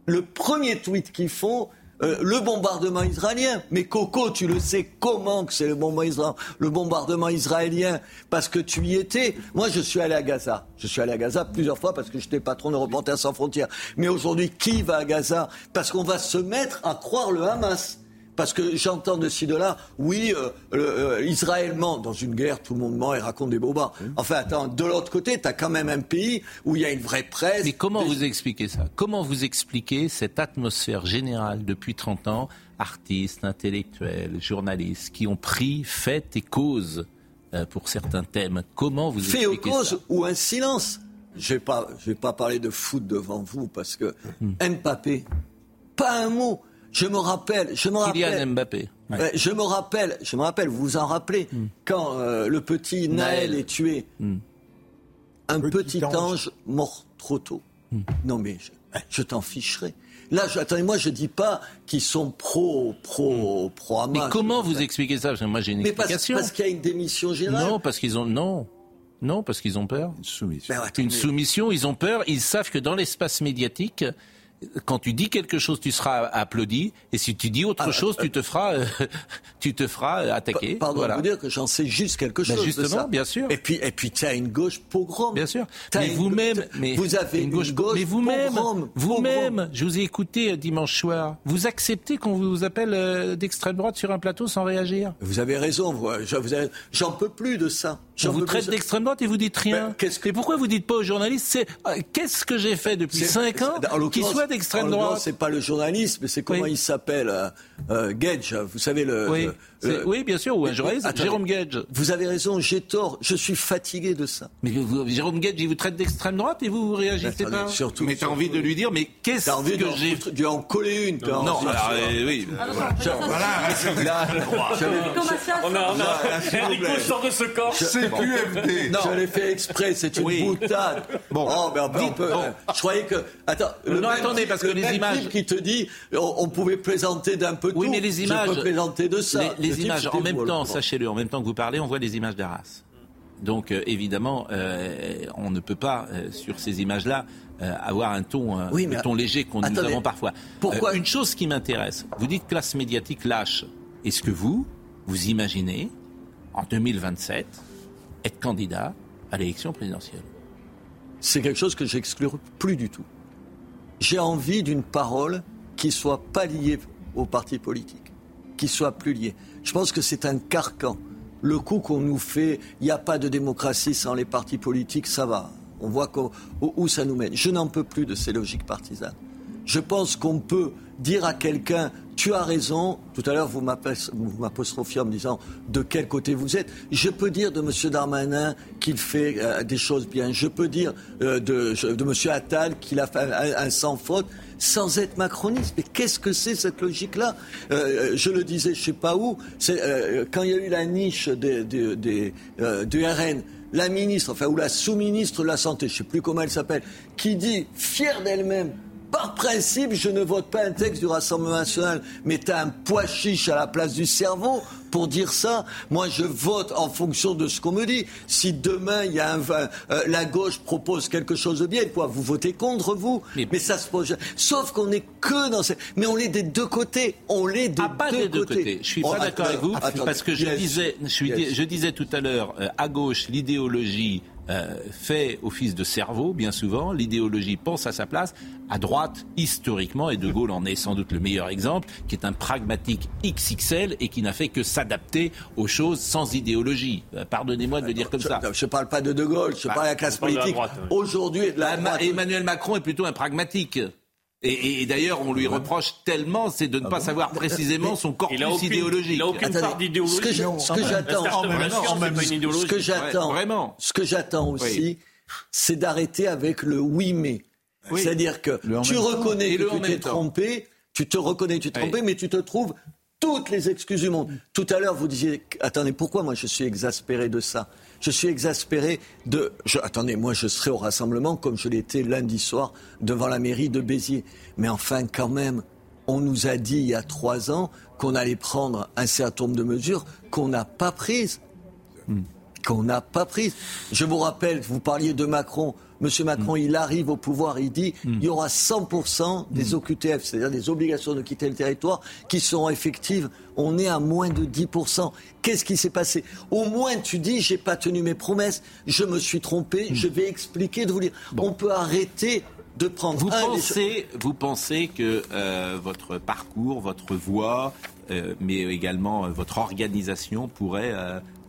le premier tweet qu'ils font, euh, le bombardement israélien. Mais Coco, tu le sais comment que c'est le, le bombardement israélien Parce que tu y étais. Moi, je suis allé à Gaza. Je suis allé à Gaza plusieurs fois parce que j'étais patron de Reporters sans frontières. Mais aujourd'hui, qui va à Gaza? Parce qu'on va se mettre à croire le Hamas. Parce que j'entends de ci, de là, oui, euh, euh, Israël ment. Dans une guerre, tout le monde ment et raconte des bobards. Enfin, attends, de l'autre côté, tu as quand même un pays où il y a une vraie presse. Mais comment vous expliquez ça? Comment vous expliquez cette atmosphère générale depuis 30 ans Artistes, intellectuels, journalistes qui ont pris fait et cause euh, pour certains thèmes? Comment vous expliquez Fait cause ou un silence? Je ne vais, vais, pas parler de foot devant vous parce que hmm. Mbappé, pas un mot. Je me rappelle, je me rappelle. Kylian Mbappé. Je me rappelle, je me rappelle, vous vous en rappelez, hmm. quand euh, le petit Naël, est tué, hmm. un petit, ange. mort trop tôt. Hmm. Non mais je, t'en ficherai. Là, attendez, moi je dis pas qu'ils sont pro, pro, pro Hamas. Mais comment vous expliquez ça? Parce que moi j'ai une explication. Parce, qu'il y a une démission générale. Non, parce qu'ils ont non. Non, parce qu'ils ont peur. Une soumission. Ben une soumission, ils ont peur. Ils savent que dans l'espace médiatique, quand tu dis quelque chose, tu seras applaudi, et si tu dis autre ah, chose, euh, tu te feras, euh, tu te feras attaquer. Pardon de vous dire que j'en sais juste quelque ben, chose. justement, bien sûr. Et puis, et puis, tu as une gauche pogrom. Bien sûr. Mais vous-même, vous avez une gauche, mais vous-même, vous-même, je vous ai écouté euh, dimanche soir. Vous acceptez qu'on vous appelle d'extrême droite sur un plateau sans réagir? Vous avez raison. J'en peux plus de ça. On vous traite d'extrême droite et vous dites rien. Ben, Et pourquoi vous dites pas aux journalistes, qu'est-ce que j'ai fait depuis cinq ans qui soit d'extrême droite C'est pas le journalisme, c'est comment il s'appelle, euh, euh, Gage. Vous savez le. Oui. oui, bien sûr, ou un journaliste, Jérôme Gage. Vous avez raison, j'ai tort. Je suis fatigué de ça. Mais Jérôme Gage, il vous traite d'extrême droite et vous, vous réagissez pas. Surtout, mais t'as envie de lui dire, mais qu'est-ce que j'ai Tu en coller une. Non, non alors, euh, oui. Voilà. On a, on a. Sort de ce corps. C'est QFD. Je l'ai fait exprès. C'est une boutade. Bon. Oh, ben, Je croyais que. Attends. Non, attendez, parce que les images. qui te dit, on pouvait plaisanter d'un peu tout. Oui, mais les images. Je peux plaisanter de ça. Les images, en même temps, sachez-le, en même temps que vous parlez, on voit des images d'Arras. Donc euh, évidemment, euh, on ne peut pas euh, sur ces images-là avoir un ton, un ton léger qu'on nous avons parfois. Pourquoi Une chose qui m'intéresse. Vous dites classe médiatique lâche. Est-ce que vous, vous imaginez en 2027 être candidat à l'élection présidentielle C'est quelque chose que j'exclus plus du tout. J'ai envie d'une parole qui soit pas liée au parti politique, qui soit plus liée. Je pense que c'est un carcan. Le coup qu'on nous fait, il n'y a pas de démocratie sans les partis politiques, ça va. On voit où ça nous mène. Je n'en peux plus de ces logiques partisanes. Je pense qu'on peut dire à quelqu'un tu as raison. Tout à l'heure, vous m'apostrophiez en me disant de quel côté vous êtes. Je peux dire de M. Darmanin qu'il fait euh, des choses bien. Je peux dire euh, de, M. Attal qu'il a fait un, sans faute sans être macroniste. Mais qu'est-ce que c'est cette logique-là? Euh, Je le disais, je ne sais pas où, quand il y a eu la niche du RN, la ministre, enfin, ou la sous-ministre de la Santé, je ne sais plus comment elle s'appelle, qui dit, fière d'elle-même, par principe, je ne vote pas un texte du Rassemblement national, mais tu as un pois chiche à la place du cerveau pour dire ça. Moi, je vote en fonction de ce qu'on me dit. Si demain, il y a un, euh, la gauche propose quelque chose de bien, quoi, vous votez contre, vous mais, ça se pose. Sauf qu'on n'est que dans cette... Mais on l'est des deux côtés. On l'est des, ah, pas des deux côtés. Je suis pas d'accord avec vous, parce que je disais, je, disais tout à l'heure, euh, à gauche, l'idéologie euh, fait office de cerveau, bien souvent. L'idéologie pense à sa place. À droite, historiquement, et De Gaulle en est sans doute le meilleur exemple, qui est un pragmatique XXL et qui n'a fait que s'adapter aux choses sans idéologie. Euh, pardonnez-moi de le dire comme ça. Je ne parle pas de De Gaulle, je bah, parle de la classe politique. Aujourd'hui, Emmanuel Macron est plutôt un pragmatique. Et, d'ailleurs, on lui reproche tellement, c'est de ne ah pas savoir précisément son corpus idéologique. Il n'a aucune part d'idéologie. Ce que j'attends, ce que j'attends, vraiment, ce que j'attends aussi, c'est d'arrêter avec le oui mais. C'est-à-dire que tu reconnais que tu t'es trompé, tu te reconnais que tu t'es trompé, mais tu te trouves toutes les excuses du monde. Tout à l'heure, vous disiez, attendez, pourquoi moi je suis exaspéré de ça? Je suis exaspéré de. attendez, moi je serai au rassemblement comme je l'étais lundi soir devant la mairie de Béziers. Mais enfin, quand même, on nous a dit il y a trois ans qu'on allait prendre un certain nombre de mesures qu'on n'a pas prises. Hmm. Qu'on n'a pas prises. Je vous rappelle, vous parliez de Macron. Monsieur Macron, mm. il arrive au pouvoir, il dit mm. il y aura 100% des mm. OQTF, c'est-à-dire des obligations de quitter le territoire, qui seront effectives. On est à moins de 10%. Qu'est-ce qui s'est passé? Au moins, tu dis j'ai pas tenu mes promesses, je me suis trompé, je vais expliquer, de vous dire. On peut arrêter de prendre. Vous, pensez, vous pensez que euh, votre parcours, votre voix, euh, mais également euh, votre organisation pourrait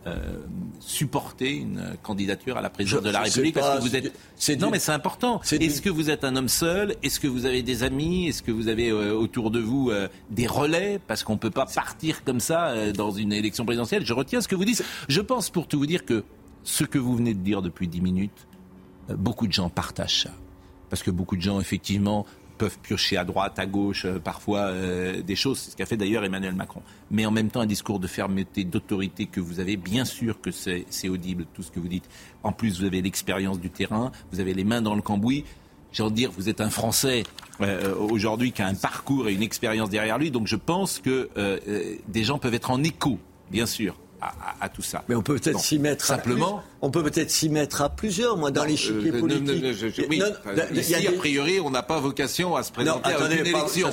euh, supporter une candidature à la présidence de la République parce que vous êtes non mais c'est important. est-ce que vous êtes un homme seul? Est-ce que vous avez des amis? Est-ce que vous avez euh, autour de vous euh, des relais? Parce qu'on peut pas partir comme ça dans une élection présidentielle. Je retiens ce que vous dites. Je pense pour tout vous dire que ce que vous venez de dire depuis dix minutes beaucoup de gens partagent ça. Parce que beaucoup de gens effectivement peuvent piocher à droite, à gauche, parfois des choses. C'est ce qu'a fait d'ailleurs Emmanuel Macron. Mais en même temps, un discours de fermeté, d'autorité que vous avez, bien sûr que c'est audible, tout ce que vous dites. En plus, vous avez l'expérience du terrain, vous avez les mains dans le cambouis j'ai envie de dire, vous êtes un Français euh, aujourd'hui qui a un parcours et une expérience derrière lui, donc je pense que euh, euh, des gens peuvent être en écho, bien sûr, à, tout ça. Mais on peut peut-être s'y mettre simplement. on peut peut-être s'y mettre à plusieurs. Moi, dans l'échiquier politique. oui, ici, a priori, on n'a pas vocation à se présenter à une élection.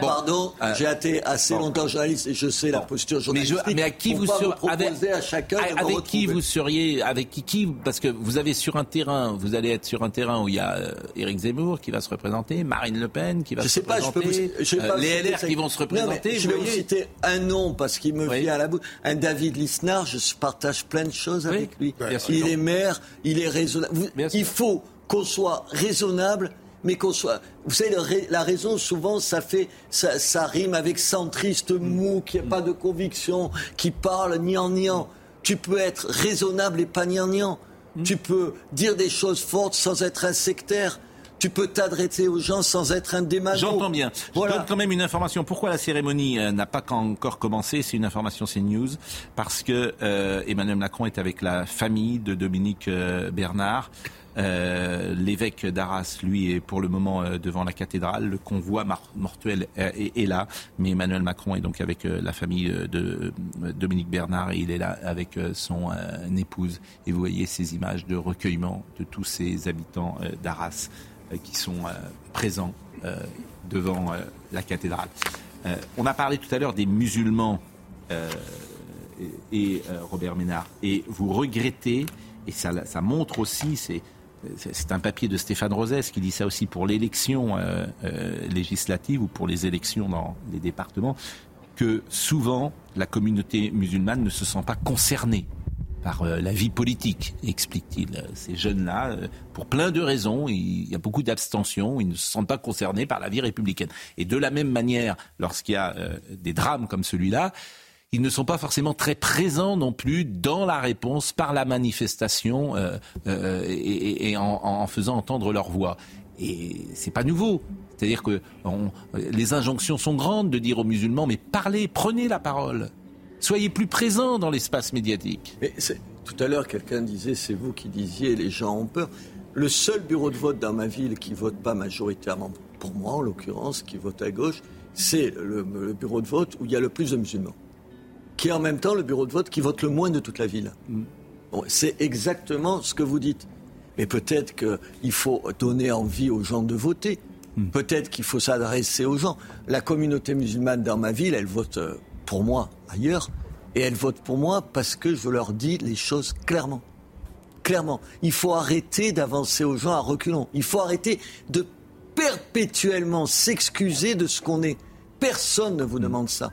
pardon, j'ai été assez longtemps journaliste et je sais la posture journalistique. Mais, à qui vous avec, à chacun avec qui vous seriez, avec qui, qui, parce que vous avez sur un terrain, vous allez être sur un terrain où il y a Éric Zemmour qui va se représenter, Marine Le Pen qui va je se sais pas, représenter, je peux vous, les LR qui vont se représenter. je vais vous citer un nom parce qu'il me vient à la bouche. David Lisnard, je partage plein de choses avec lui. il est maire, il est raisonnable. Il faut qu'on soit raisonnable mais qu'on soit. Vous savez, la raison, souvent, ça fait. Ça, rime avec centriste mou, qui n'a pas de conviction, qui parle niant-niant. Tu peux être raisonnable et pas niant-niant. Tu peux dire des choses fortes sans être un sectaire tu peux t'adresser aux gens sans être un démagogue. J'entends bien. Je donne quand même une information. Pourquoi la cérémonie euh, n'a pas encore commencé? C'est une information CNews. Parce que euh, Emmanuel Macron est avec la famille de Dominique euh, Bernard. L'évêque d'Arras, lui, est pour le moment devant la cathédrale. Le convoi mortuel est, là, mais Emmanuel Macron est donc avec la famille de Dominique Bernard et il est là avec son épouse. Et vous voyez ces images de recueillement de tous ces habitants d'Arras. Euh, qui sont euh, présents euh, devant la cathédrale. on a parlé tout à l'heure des musulmans et, Robert Ménard, et vous regrettez, et ça, montre aussi, c'est un papier de Stéphane Rosès qui dit ça aussi pour l'élection législative ou pour les élections dans les départements, que souvent la communauté musulmane ne se sent pas concernée par euh, la vie politique, explique-t-il. Ces jeunes-là, euh, pour plein de raisons, il y a beaucoup d'abstention, ils ne se sentent pas concernés par la vie républicaine. Et de la même manière, lorsqu'il y a euh, des drames comme celui-là, ils ne sont pas forcément très présents non plus dans la réponse par la manifestation et, en, faisant entendre leur voix. Et c'est pas nouveau. C'est-à-dire que les injonctions sont grandes de dire aux musulmans mais parlez, prenez la parole. Soyez plus présents dans l'espace médiatique. Mais tout à l'heure, quelqu'un disait, c'est vous qui disiez, les gens ont peur. Le seul bureau de vote dans ma ville qui vote pas majoritairement, pour moi en l'occurrence, qui vote à gauche, c'est le, bureau de vote où il y a le plus de musulmans. Qui est en même temps le bureau de vote qui vote le moins de toute la ville. Mm. c'est exactement ce que vous dites. Mais peut-être qu'il faut donner envie aux gens de voter. Mm. Peut-être qu'il faut s'adresser aux gens. La communauté musulmane dans ma ville, elle vote euh, pour moi ailleurs, et elles votent pour moi parce que je leur dis les choses clairement. Clairement. Il faut arrêter d'avancer aux gens à reculons. Il faut arrêter de perpétuellement s'excuser de ce qu'on est. Personne ne vous demande ça.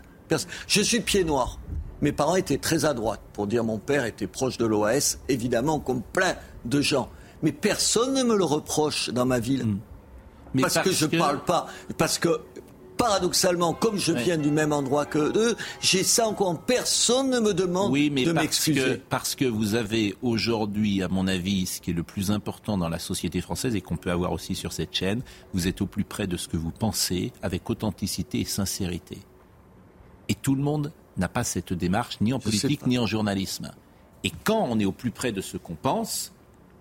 Je suis pied noir. Mes parents étaient très à droite. Pour dire mon père était proche de l'OAS, évidemment, comme plein de gens. Mais personne ne me le reproche dans ma ville. Hmm. parce, que je ne parle pas. Parce que paradoxalement, comme je viens du même endroit que eux, j'ai ça encore. Personne ne me demande de m'excuser. Parce que vous avez aujourd'hui, à mon avis, ce qui est le plus important dans la société française et qu'on peut avoir aussi sur cette chaîne, vous êtes au plus près de ce que vous pensez, avec authenticité et sincérité. Et tout le monde n'a pas cette démarche, ni en politique, ni en journalisme. Et quand on est au plus près de ce qu'on pense,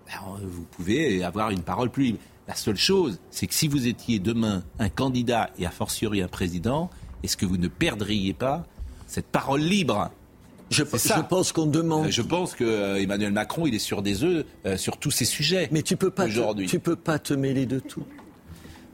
ben, vous pouvez avoir une parole plus libre. La seule chose, c'est que si vous étiez demain un candidat et a fortiori un président, est-ce que vous ne perdriez pas cette parole libre? Je, pense qu'on demande. Euh, je pense que euh, Emmanuel Macron, il est sur des œufs euh, sur tous ces sujets. Mais tu peux pas. Aujourd'hui, tu peux pas te mêler de tout.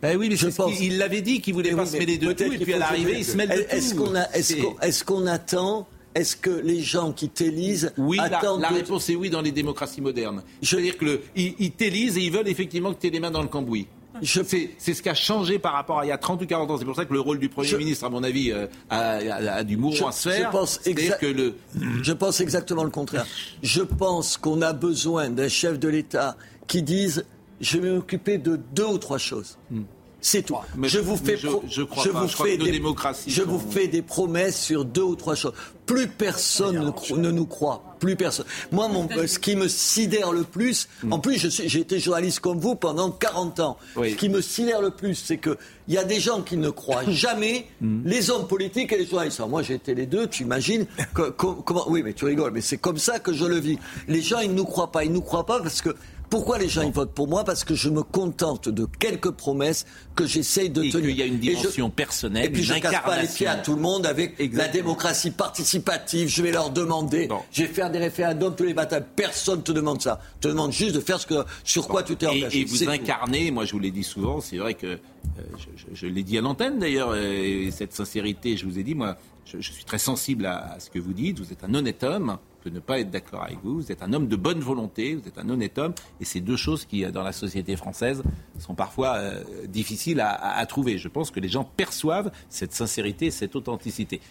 Ben oui, mais je pense... il l'avait dit qu'il voulait pas se mêler de tout, et puis à l'arrivée, il se mêle de tout. Est-ce qu'on attend est-ce que les gens qui t'élisent oui, attendent la, réponse est oui dans les démocraties modernes. Je veux dire que ils, t'élisent et ils veulent effectivement que tu aies les mains dans le cambouis. C'est ce qui a changé par rapport à il y a 30 ou 40 ans. C'est pour ça que le rôle du Premier ministre, à mon avis, euh, a, du mouvement à se faire. Je pense, que le... je pense exactement le contraire. Je pense qu'on a besoin d'un chef de l'État qui dise je vais m'occuper de deux ou trois choses. Hmm. C'est tout. je vous fais, je, je, crois je vous fais des, je vous fais des promesses sur deux ou trois choses. Plus personne ne, ne, nous croit. Plus personne. Moi, mon, ce qui me sidère le plus, hmm. en plus, j'ai été journaliste comme vous pendant 40 ans. Ce qui me sidère le plus, c'est qu'il y a des gens qui ne croient jamais, hmm. les hommes politiques et les journalistes. moi, j'ai été les deux, tu imagines comment. Oui, mais tu rigoles, mais c'est comme ça que je le vis. Les gens, ils ne nous croient pas. Ils ne nous croient pas parce que pourquoi les gens ils votent pour moi? Parce que je me contente de quelques promesses que j'essaye de tenir. Il y a une dimension personnelle. Et puis je ne casse pas les pieds à tout le monde avec la démocratie participative. Je vais leur demander. Je vais faire des référendums tous les matins. Personne ne te demande ça. te demande juste de faire ce que, sur quoi tu t'es engagé. Et, vous incarnez, moi je vous l'ai dit souvent, c'est vrai que euh, je, l'ai dit à l'antenne d'ailleurs, et cette sincérité, je vous ai dit, moi je, suis très sensible à, à ce que vous dites. Vous êtes un honnête homme ne pas être d'accord avec vous. Vous êtes un homme de bonne volonté, vous êtes un honnête homme, et c'est deux choses qui, dans la société française, sont parfois euh, difficiles à, trouver. Je pense que les gens perçoivent cette sincérité, cette authenticité.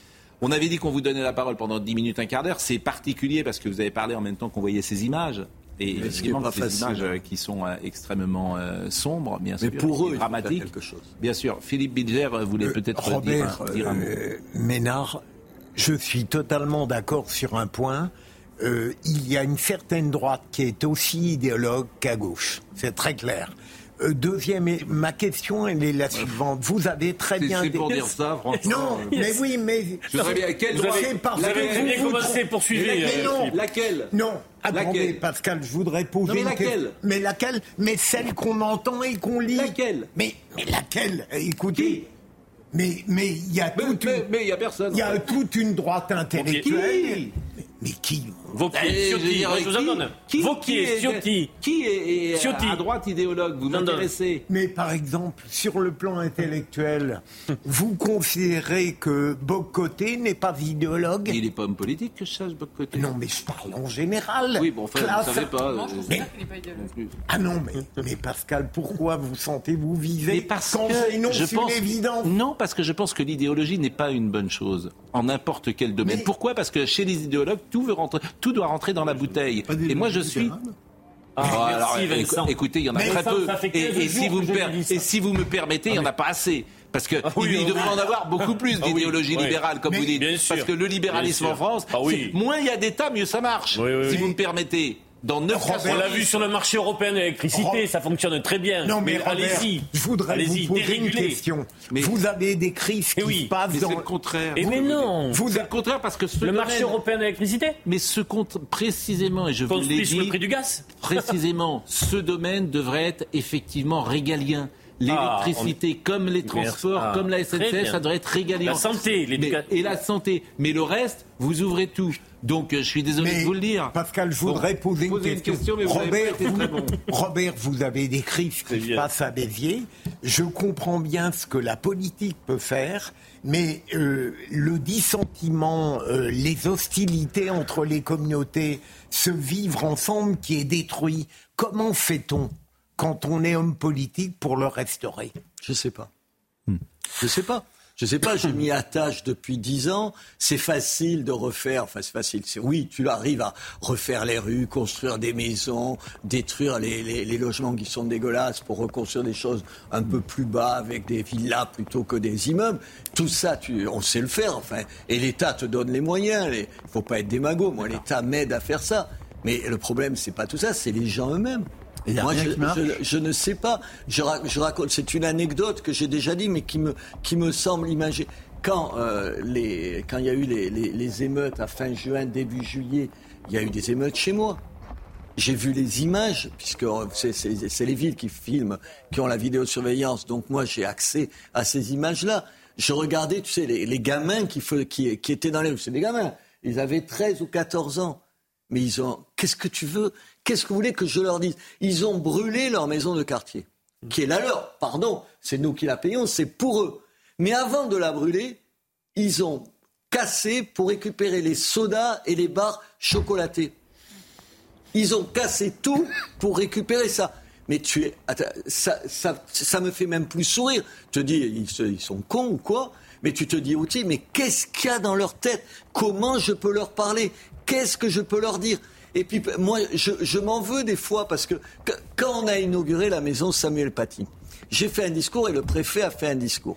On avait dit qu'on vous donnait la parole pendant 10 minutes, un quart d'heure. C'est particulier parce que vous avez parlé en même temps qu'on voyait ces images. Et effectivement, ces images euh, qui sont euh, extrêmement sombres, bien sûr, Mais pour eux, dramatiques. quelque chose. Bien sûr. Philippe Bilger voulait peut-être dire, dire, un mot. Ménard, je suis totalement d'accord sur un point. Euh, il y a une certaine droite qui est aussi idéologue qu'à gauche. C'est très clair. Euh, deuxième, ma question, elle est la suivante. Vous avez très bien... C'est pour dire ça, François. Non, mais oui, mais... Je sais bien, quelle droite Vous avez bien commencé, poursuivre. Mais non, laquelle Non, attendez, Pascal, je voudrais poser... Non, mais laquelle Mais laquelle Mais celle qu'on entend et qu'on lit. Laquelle mais, mais laquelle Écoutez... mais mais il y a toute mais, y a personne. Il y a toute une droite intellectuelle. Mais qui Vauquier, Ciotti, je vous en donne. Qui, Vauquier, Ciotti. Qui est, Ciotti. à droite idéologue Vous m'intéressez. Mais par exemple, sur le plan intellectuel, vous considérez que Bocoté n'est pas idéologue? Il n'est pas homme politique, que je sache, Bocoté. Non, mais je parle en général. Oui, bon, enfin, vous ne savez pas. Non, je mais... pas idéologue. Ah non, mais, mais Pascal, pourquoi vous sentez-vous visé parce quand que non, je pense... évident? Non, parce que je pense que l'idéologie n'est pas une bonne chose en n'importe quel domaine. Pourquoi? Parce que chez les idéologues, tout veut rentrer, tout doit rentrer dans la bouteille. Et moi, je suis. Ah, écoutez, il y en a très peu. Et, si vous me et, si vous me permettez, il n'y en a pas assez. Parce qu'il ah devrait en avoir beaucoup plus ah d'idéologie libérale, comme vous dites. Parce que le libéralisme en France, moins il y a d'États, mieux ça marche. si vous me permettez. Dans 9 On l'a vu sur le marché européen de l'électricité, ça fonctionne très bien. Non, mais, allez-y. Je voudrais vous poser une question. Mais vous avez des crises qui oui, se passent dans... c'est le contraire. Et mais non. Vous c'est le contraire parce que ce le marché européen de l'électricité. Mais ce compte précisément, et je vous l'ai dit, le prix du gaz. Précisément, ce domaine devrait être effectivement régalien. L'électricité, ah, comme les transports, ah, comme la SNCF, ça devrait être régalien. La santé, l'éducation. Et la santé. Mais le reste, vous ouvrez tout. Donc euh, je suis désolé de vous le dire. Pascal, je voudrais poser, une, question. mais vous Robert, vous, très bon. Robert, vous avez des crises qui se passent à Béziers. Je comprends bien ce que la politique peut faire, mais euh, le dissentiment, euh, les hostilités entre les communautés, ce vivre ensemble qui est détruit, comment fait-on? Quand on est homme politique pour le restaurer Je ne sais pas. Hmm. Je ne sais pas. Je ne sais pas, je m'y attache depuis dix ans. C'est facile de refaire, enfin c'est facile. Oui, tu arrives à refaire les rues, construire des maisons, détruire les, les, logements qui sont dégueulasses pour reconstruire des choses un peu plus bas avec des villas plutôt que des immeubles. Tout ça, tu, on sait le faire, enfin. Et l'État te donne les moyens. Il ne faut pas être démago. Moi, l'État m'aide à faire ça. Mais le problème, c'est pas tout ça, c'est les gens eux-mêmes. Moi, je, ne sais pas. Je, raconte, c'est une anecdote que j'ai déjà dit, mais qui me, qui me semble imaginer. Quand, euh, les, quand il y a eu les, les, émeutes à fin juin, début juillet, il y a eu des émeutes chez moi. J'ai vu les images, puisque c'est les villes qui filment, qui ont la vidéosurveillance. Donc moi, j'ai accès à ces images-là. Je regardais, tu sais, les, gamins qui, qui, qui étaient dans les rues. C'est des gamins. Ils avaient 13 ou 14 ans. Mais ils ont. Qu'est-ce que tu veux? Qu'est-ce que vous voulez que je leur dise? Ils ont brûlé leur maison de quartier, qui est la leur. Pardon, c'est nous qui la payons, c'est pour eux. Mais avant de la brûler, ils ont cassé pour récupérer les sodas et les bars chocolatés. Ils ont cassé tout pour récupérer ça. Mais tu es, ça, ça, me fait même plus sourire. Tu te dis, ils, sont cons ou quoi? Mais tu te dis aussi, mais qu'est-ce qu'il y a dans leur tête? Comment je peux leur parler? Qu'est-ce que je peux leur dire? Et puis moi, je, m'en veux des fois parce que quand on a inauguré la maison Samuel Paty, J'ai fait un discours et le préfet a fait un discours.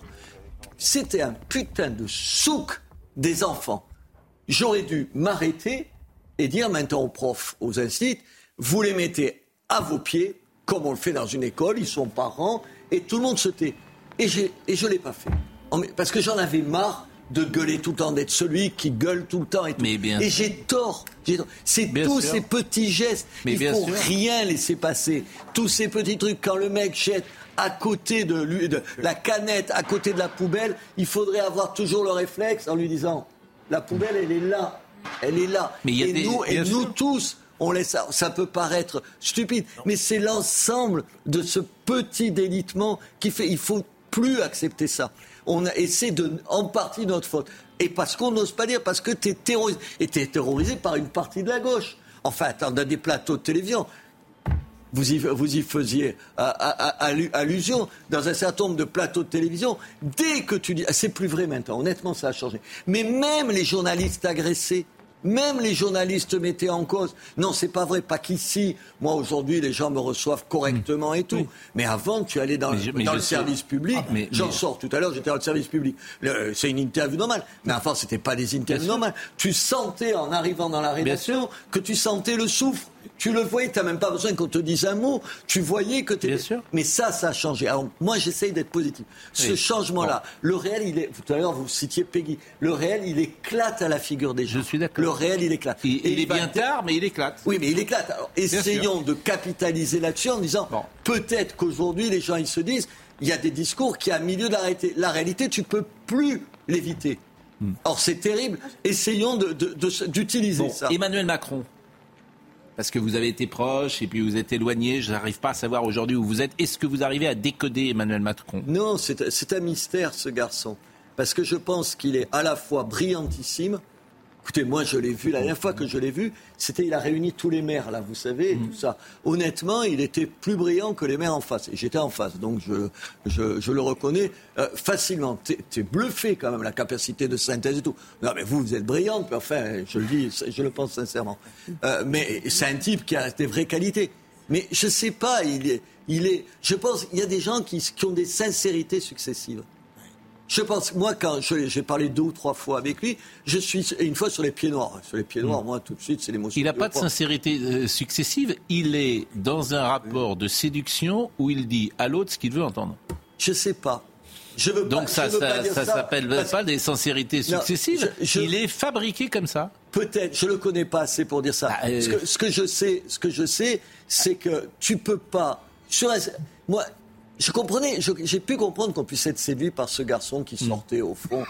C'était un putain de souk des enfants. J'aurais dû m'arrêter et dire maintenant aux profs, aux instituts, vous les mettez à vos pieds, comme on le fait dans une école, ils sont parents, et tout le monde se tait. Et, et je ne l'ai pas fait. Parce que j'en avais marre de gueuler tout le temps, d'être celui qui gueule tout le temps et tout. et j'ai tort. C'est tous ces petits gestes. Mais Il faut rien laisser passer. Tous ces petits trucs. Quand le mec jette à côté de, lui, de la canette, à côté de la poubelle, il faudrait avoir toujours le réflexe en lui disant la poubelle, elle est là. Elle est là. Mais et nous, et nous tous, on laisse ça. Ça peut paraître stupide, mais c'est l'ensemble de ce petit délitement qui fait. Il faut plus accepter ça on a, et c'est en partie notre faute. Et parce qu'on n'ose pas dire, parce que tu es terrorisé. Et tu terrorisé par une partie de la gauche. Enfin, on a des plateaux de télévision. Vous y, vous y faisiez allusion dans un certain nombre de plateaux de télévision. Dès que tu dis. Ah, c'est plus vrai maintenant, honnêtement, ça a changé. Mais même les journalistes agressés, même les journalistes mettaient en cause. Non, c'est pas vrai. Pas qu'ici. Moi, aujourd'hui, les gens me reçoivent correctement et tout. Mais avant, tu allais dans, dans le service public. Ah, J'en sors tout à l'heure, j'étais dans le service public. C'est une interview normale. Mais avant, c'était pas des interviews normales. Tu sentais, en arrivant dans la rédaction, que tu sentais le souffle tu le voyais, tu n'as même pas besoin qu'on te dise un mot. Tu voyais que tu Bien sûr. Mais ça, ça a changé. Alors, moi, j'essaye d'être positif. Ce changement-là, le réel, il est. Tout à l'heure, vous citiez Peggy. Le réel, il éclate à la figure des gens. Je suis d'accord. Le réel, il éclate. Il, il est bien tard, mais il éclate. Oui, mais il éclate. Alors, essayons de capitaliser là-dessus en disant peut-être qu'aujourd'hui, les gens, ils se disent il y a des discours qui, à milieu d'arrêter. La réalité, tu peux plus l'éviter. Hmm. Or, c'est terrible. Essayons d'utiliser de, de, ça. Emmanuel Macron, parce que vous avez été proche et puis vous êtes éloigné. Je n'arrive pas à savoir aujourd'hui où vous êtes. Est-ce que vous arrivez à décoder Emmanuel Macron? Non, c'est un mystère ce garçon. Parce que je pense qu'il est à la fois brillantissime, Écoutez, moi, je l'ai vu, la dernière fois que je l'ai vu, c'était, il a réuni tous les maires, là, vous savez, mm. tout ça. Honnêtement, il était plus brillant que les maires en face. Et j'étais en face, donc je, je, le reconnais euh, facilement. T'es bluffé, quand même, la capacité de synthèse et tout. Non, mais vous, vous êtes brillante, mais enfin, je le dis, je le pense sincèrement. Euh, mais c'est un type qui a des vraies qualités. Mais je sais pas, il est, il est, je pense, il y a des gens qui, qui ont des sincérités successives. Je pense, moi, quand j'ai parlé deux ou trois fois avec lui, je suis une fois sur les pieds noirs. Sur les pieds noirs, hmm. moi, tout de suite, c'est l'émotion. Il n'a pas de sincérité euh, successive. Il est dans un rapport de séduction où il dit à l'autre ce qu'il veut entendre. Je sais pas. Je veux Donc ça, ça, ça, s'appelle pas des sincérités successives. Il est fabriqué comme ça. Peut-être. Je le connais pas assez pour dire ça. Bah, euh, ce, que, ce, que, je sais, ce que je sais, c'est que tu peux pas. moi, je comprenais, j'ai pu comprendre qu'on puisse être séduit par ce garçon qui mm. sortait au fond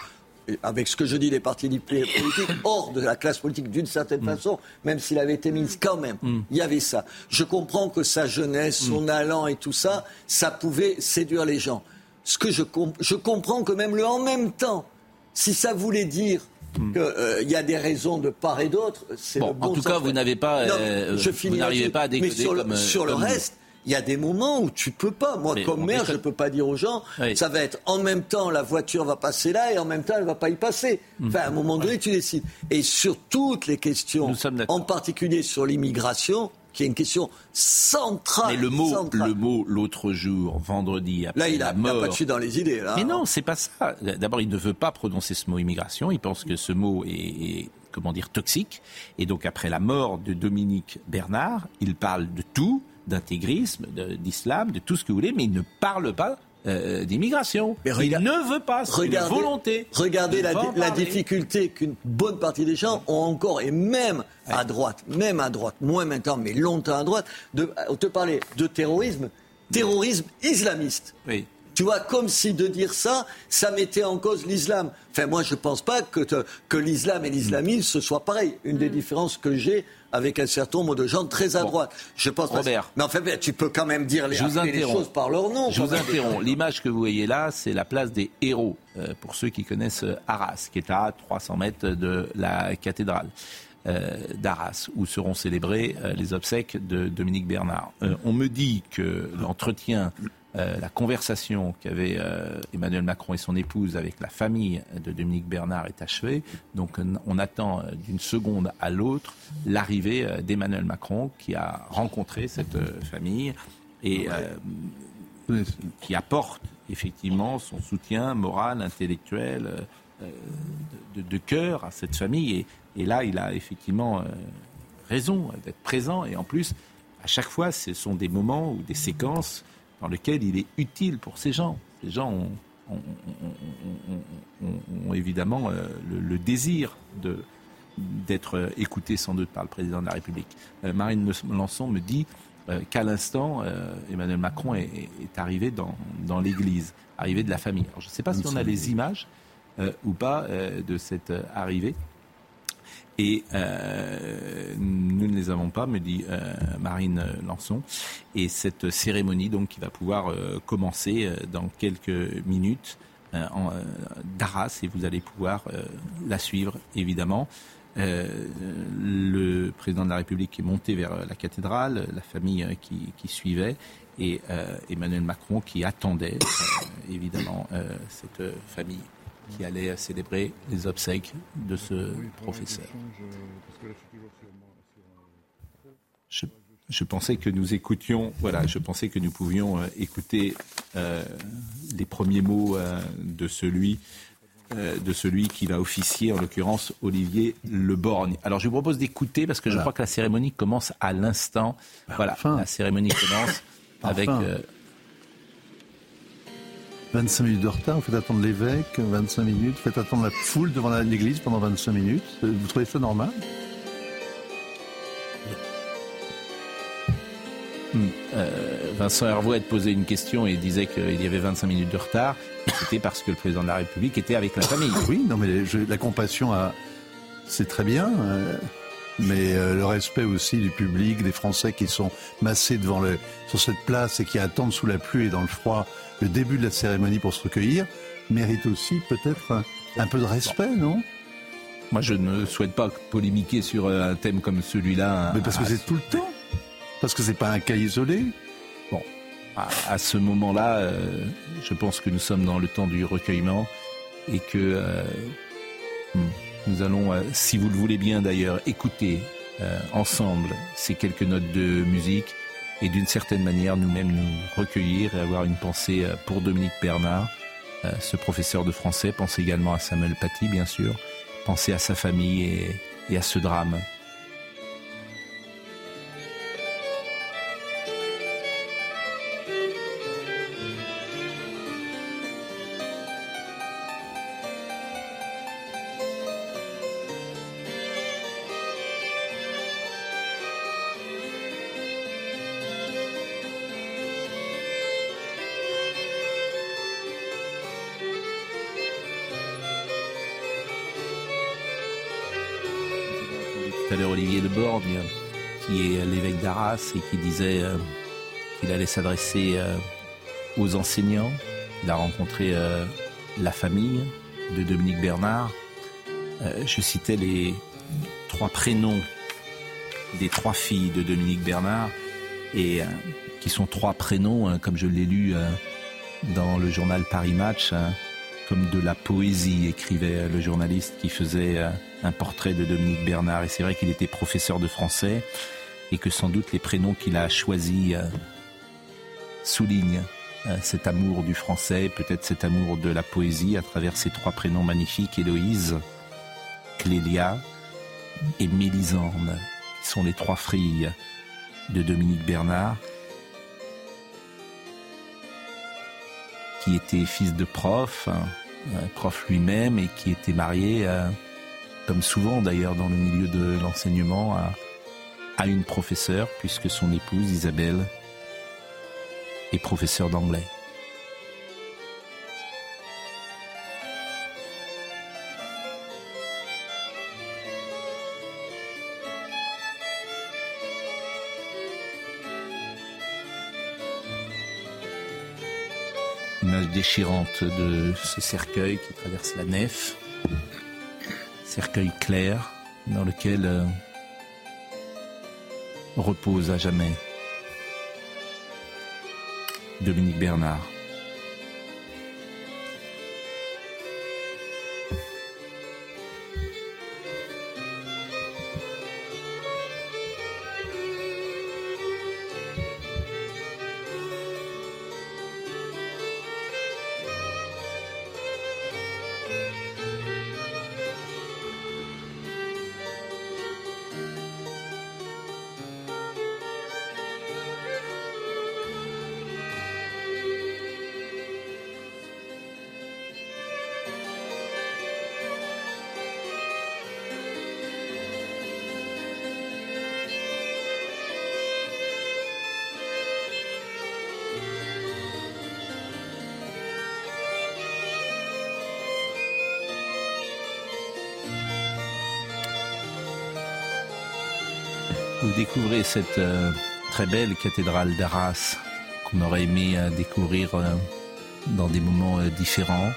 avec ce que je dis des partis politiques, hors de la classe politique d'une certaine mm. façon, même s'il avait été ministre, quand même, mm. il y avait ça. Je comprends que sa jeunesse, son allant et tout ça, ça pouvait séduire les gens. Ce que je, je comprends que même le en même temps, si ça voulait dire qu'il euh, y a des raisons de part et d'autre, c'est bon, En tout cas, vous n'avez pas, euh, vous n'arrivez pas à décoder Mais sur le, comme, sur le reste, il y a des moments où tu peux pas. Moi, comme maire, je ne peux pas dire aux gens, ça va être en même temps la voiture va passer là et en même temps elle va pas y passer. Mm. Enfin, à un moment donné, tu décides. Et sur toutes les questions, en particulier sur l'immigration, qui est une question centrale. Mais le mot, le mot l'autre jour, vendredi, après là, il a, pas dessus dans les idées. Là. Mais non, c'est pas ça. D'abord, il ne veut pas prononcer ce mot immigration. Il pense que ce mot est comment dire toxique. Et donc, après la mort de Dominique Bernard, il parle de tout d'intégrisme, d'islam, de tout ce que vous voulez, mais il ne parle pas euh, d'immigration. Il ne veut pas, c'est une volonté. Regardez la, difficulté qu'une bonne partie des gens ont encore, et même à droite, même à droite, moins maintenant, mais longtemps à droite, de te parler de terrorisme, terrorisme islamiste. Oui. Tu vois, comme si de dire ça, ça mettait en cause l'islam. Enfin, moi, je ne pense pas que, que l'islam et l'islamisme, ce soit pareil. Une des mm. différences que j'ai avec un certain nombre de gens très à droite. Je pense Robert. Mais en fait, tu peux quand même dire les, choses par leur nom. Je vous interromps. L'image que vous voyez là, c'est la place des héros, euh, pour ceux qui connaissent euh, Arras, qui est à 300 mètres de la cathédrale. Euh, d'Arras, où seront célébrées les obsèques de Dominique Bernard. on me dit que l'entretien euh, la conversation qu'avaient euh, Emmanuel Macron et son épouse avec la famille de Dominique Bernard est achevée. Donc on attend euh, d'une seconde à l'autre l'arrivée d'Emmanuel Macron qui a rencontré cette famille. Et qui apporte effectivement son soutien moral, intellectuel, euh, de, cœur à cette famille. Et, là, il a effectivement raison d'être présent. Et en plus, à chaque fois, ce sont des moments ou des séquences dans lesquelles il est utile pour ces gens. Ces gens ont, évidemment le, désir de, d'être écoutés sans doute par le président de la République. Marine Melançon me dit euh, qu'à l'instant, euh, Emmanuel Macron est, arrivé dans, l'église, arrivé de la famille. je ne sais pas si on a les images euh, ou pas de cette arrivée. Et nous ne les avons pas, me dit Marine Lançon. Et cette cérémonie, donc, qui va pouvoir commencer dans quelques minutes d'Arras, et vous allez pouvoir la suivre, évidemment. Euh, le président de la République est monté vers la cathédrale, la famille qui, suivait, et euh, Emmanuel Macron qui attendait euh, évidemment cette famille qui allait célébrer les obsèques de ce professeur. Je, pensais que nous écoutions, voilà, je pensais que nous pouvions écouter les premiers mots de celui euh, de celui qui va officier, en l'occurrence Olivier Leborgne. Alors je vous propose d'écouter parce que je crois que la cérémonie commence à l'instant. Voilà, la cérémonie commence avec. 25 euh, minutes de retard, vous faites attendre l'évêque, 25 minutes, vous faites attendre la foule devant l'église pendant 25 minutes. Vous trouvez ça normal? Hmm. Euh, Vincent Hervouet posait une question et disait qu'il y avait 25 minutes de retard. C'était parce que le président de la République était avec la famille. Oui, non, mais la compassion, c'est très bien. Euh, mais euh, le respect aussi du public, des Français qui sont massés devant le, sur cette place et qui attendent sous la pluie et dans le froid le début de la cérémonie pour se recueillir, mérite aussi peut-être un, peu de respect, non? Moi, je ne souhaite pas polémiquer sur un thème comme celui-là. Mais parce que c'est tout le temps? Parce que c'est pas un cas isolé? Bon, à, ce moment-là, euh, je pense que nous sommes dans le temps du recueillement et que euh, hmm, nous allons, euh, si vous le voulez bien d'ailleurs, écouter ensemble ces quelques notes de musique et d'une certaine manière nous-mêmes nous recueillir et avoir une pensée pour Dominique Bernard, ce professeur de français. Pensez également à Samuel Paty, bien sûr. Pensez à sa famille et à ce drame l'évêque d'Arras et qui disait euh, qu'il allait s'adresser euh, aux enseignants. Il a rencontré euh, la famille de Dominique Bernard. je citais les trois prénoms des trois filles de Dominique Bernard et qui sont trois prénoms, hein, comme je l'ai lu dans le journal Paris Match, hein, comme de la poésie, écrivait le journaliste qui faisait un portrait de Dominique Bernard. Et c'est vrai qu'il était professeur de français et que sans doute les prénoms qu'il a choisis euh, soulignent euh, cet amour du français, peut-être cet amour de la poésie à travers ces trois prénoms magnifiques, Héloïse, Clélia et Mélisande, qui sont les trois filles de Dominique Bernard, qui était fils de prof, hein, prof lui-même, et qui était marié comme souvent d'ailleurs dans le milieu de l'enseignement, à, une professeure, puisque son épouse, Isabelle, est professeure d'anglais. Image déchirante de ce cercueil qui traverse la nef cercueil clair dans lequel euh, repose à jamais Dominique Bernard. Cette euh, très belle cathédrale d'Arras qu'on aurait aimé euh, découvrir euh, dans des moments différents.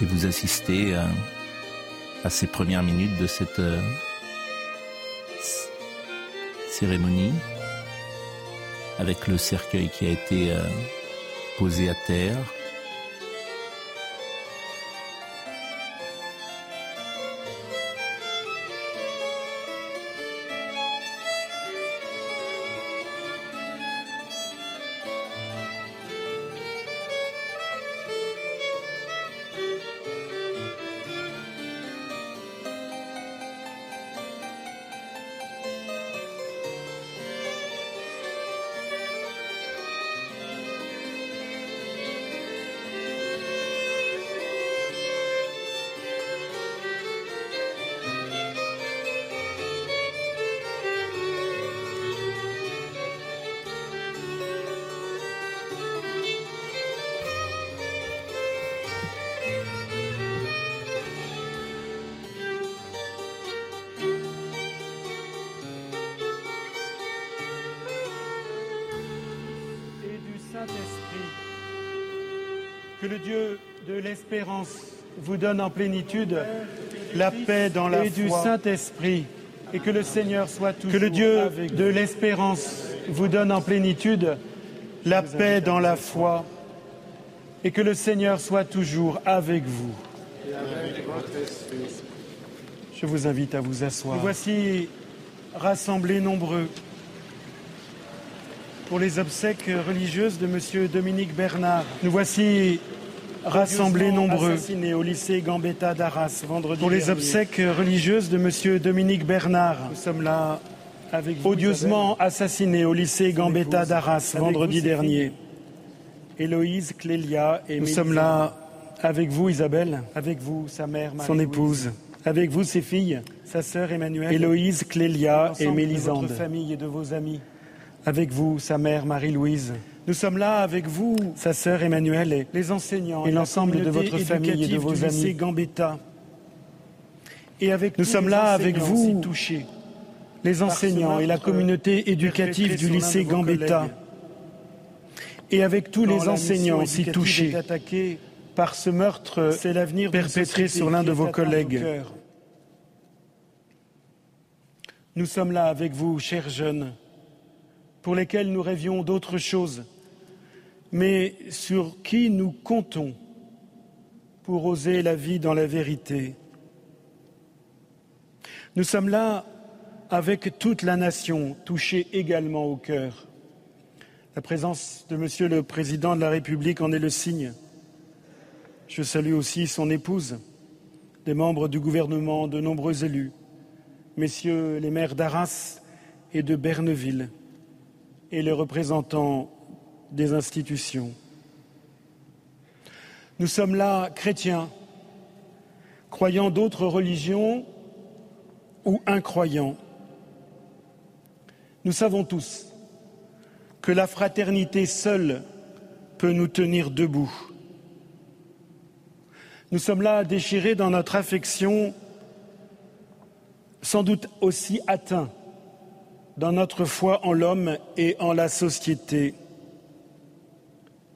Et vous assistez à ces premières minutes de cette cérémonie avec le cercueil qui a été posé à terre. Vous donne en plénitude la paix dans la foi. du Saint-Esprit. Et que le Seigneur soit toujours Que le Dieu de l'espérance vous donne en plénitude la paix dans la foi. Et que le Seigneur soit toujours avec vous. Je vous invite à vous asseoir. Nous voici rassemblés nombreux pour les obsèques religieuses de M. Dominique Bernard. Nous voici rassemblés nombreux. au lycée Gambetta d'Arras vendredi pour les obsèques religieuses de M. Dominique Bernard. Nous sommes là avec vous, odieusement assassinés au lycée Gambetta d'Arras vendredi dernier. Héloïse, Clélia et nous sommes là avec vous Isabelle, avec vous sa mère, son épouse, avec vous ses filles, sa sœur Emmanuelle, Héloïse, Clélia et Mélisande, de votre famille et de vos amis. Avec vous, sa mère Marie-Louise. Nous sommes là avec vous, sa sœur Emmanuelle, et les enseignants et l'ensemble de votre famille et de vos amis. Gambetta. Et avec nous sommes là avec vous, touchés, les enseignants et la communauté éducative du lycée Gambetta. Et avec tous les enseignants si touchés par ce meurtre perpétré sur l'un de vos collègues. Nous sommes là avec vous, chers jeunes, pour lesquels nous rêvions d'autre chose, mais sur qui nous comptons pour oser la vie dans la vérité? Nous sommes là avec toute la nation, touchée également au cœur. La présence de Monsieur le Président de la République en est le signe. Je salue aussi son épouse, des membres du gouvernement, de nombreux élus, messieurs les maires d'Arras et de Berneville, et les représentants des institutions. Nous sommes là chrétiens, croyants d'autres religions ou incroyants. Nous savons tous que la fraternité seule peut nous tenir debout. Nous sommes là déchirés dans notre affection, sans doute aussi atteints dans notre foi en l'homme et en la société.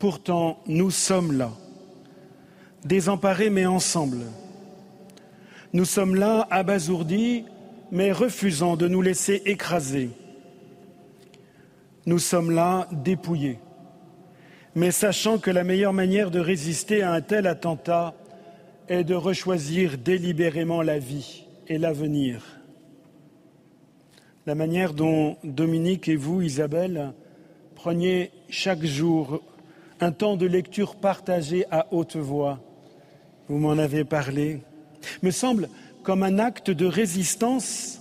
Pourtant, nous sommes là, désemparés mais ensemble. Nous sommes là, abasourdis, mais refusant de nous laisser écraser. Nous sommes là, dépouillés, mais sachant que la meilleure manière de résister à un tel attentat est de rechoisir délibérément la vie et l'avenir la manière dont Dominique et vous, Isabelle, preniez chaque jour un temps de lecture partagé à haute voix, vous m'en avez parlé, me semble comme un acte de résistance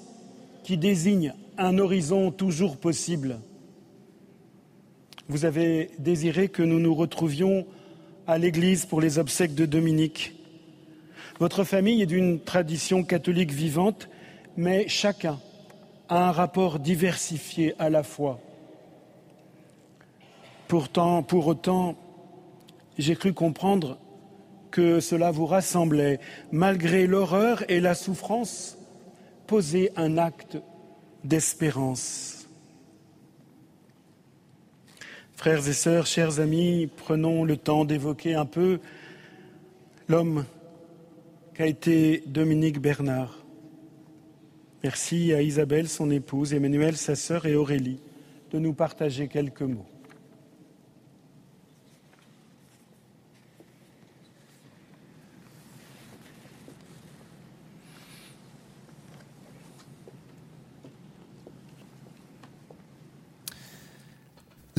qui désigne un horizon toujours possible. Vous avez désiré que nous nous retrouvions à l'Église pour les obsèques de Dominique. Votre famille est d'une tradition catholique vivante, mais chacun à un rapport diversifié à la fois. Pourtant, pour autant, j'ai cru comprendre que cela vous rassemblait, malgré l'horreur et la souffrance poser un acte d'espérance. Frères et sœurs, chers amis, prenons le temps d'évoquer un peu l'homme qu'a été Dominique Bernard. Merci à Isabelle, son épouse, Emmanuel, sa sœur, et Aurélie de nous partager quelques mots.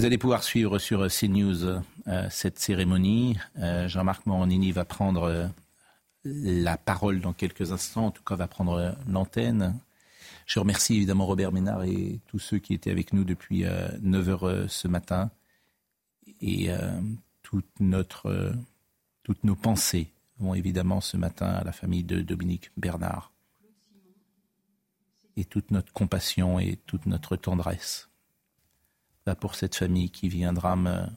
Vous allez pouvoir suivre sur CNews euh, cette cérémonie. Euh, Jean-Marc Morandini va prendre euh, la parole dans quelques instants, en tout cas va prendre l'antenne. Je remercie évidemment Robert Ménard et tous ceux qui étaient avec nous depuis 9 heures ce matin. Et toutes nos pensées vont évidemment ce matin à la famille de Dominique Bernard. Et toute notre compassion et toute notre tendresse pour cette famille qui vit un drame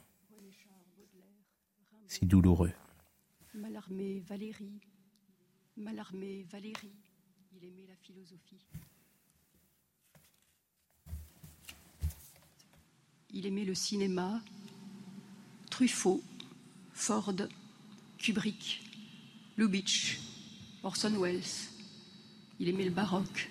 si douloureux. Malarmé Valérie, Malarmé Valérie, il aimait la philosophie. Il aimait le cinéma, Truffaut, Ford, Kubrick, Lubitsch, Orson Welles. Il aimait le baroque.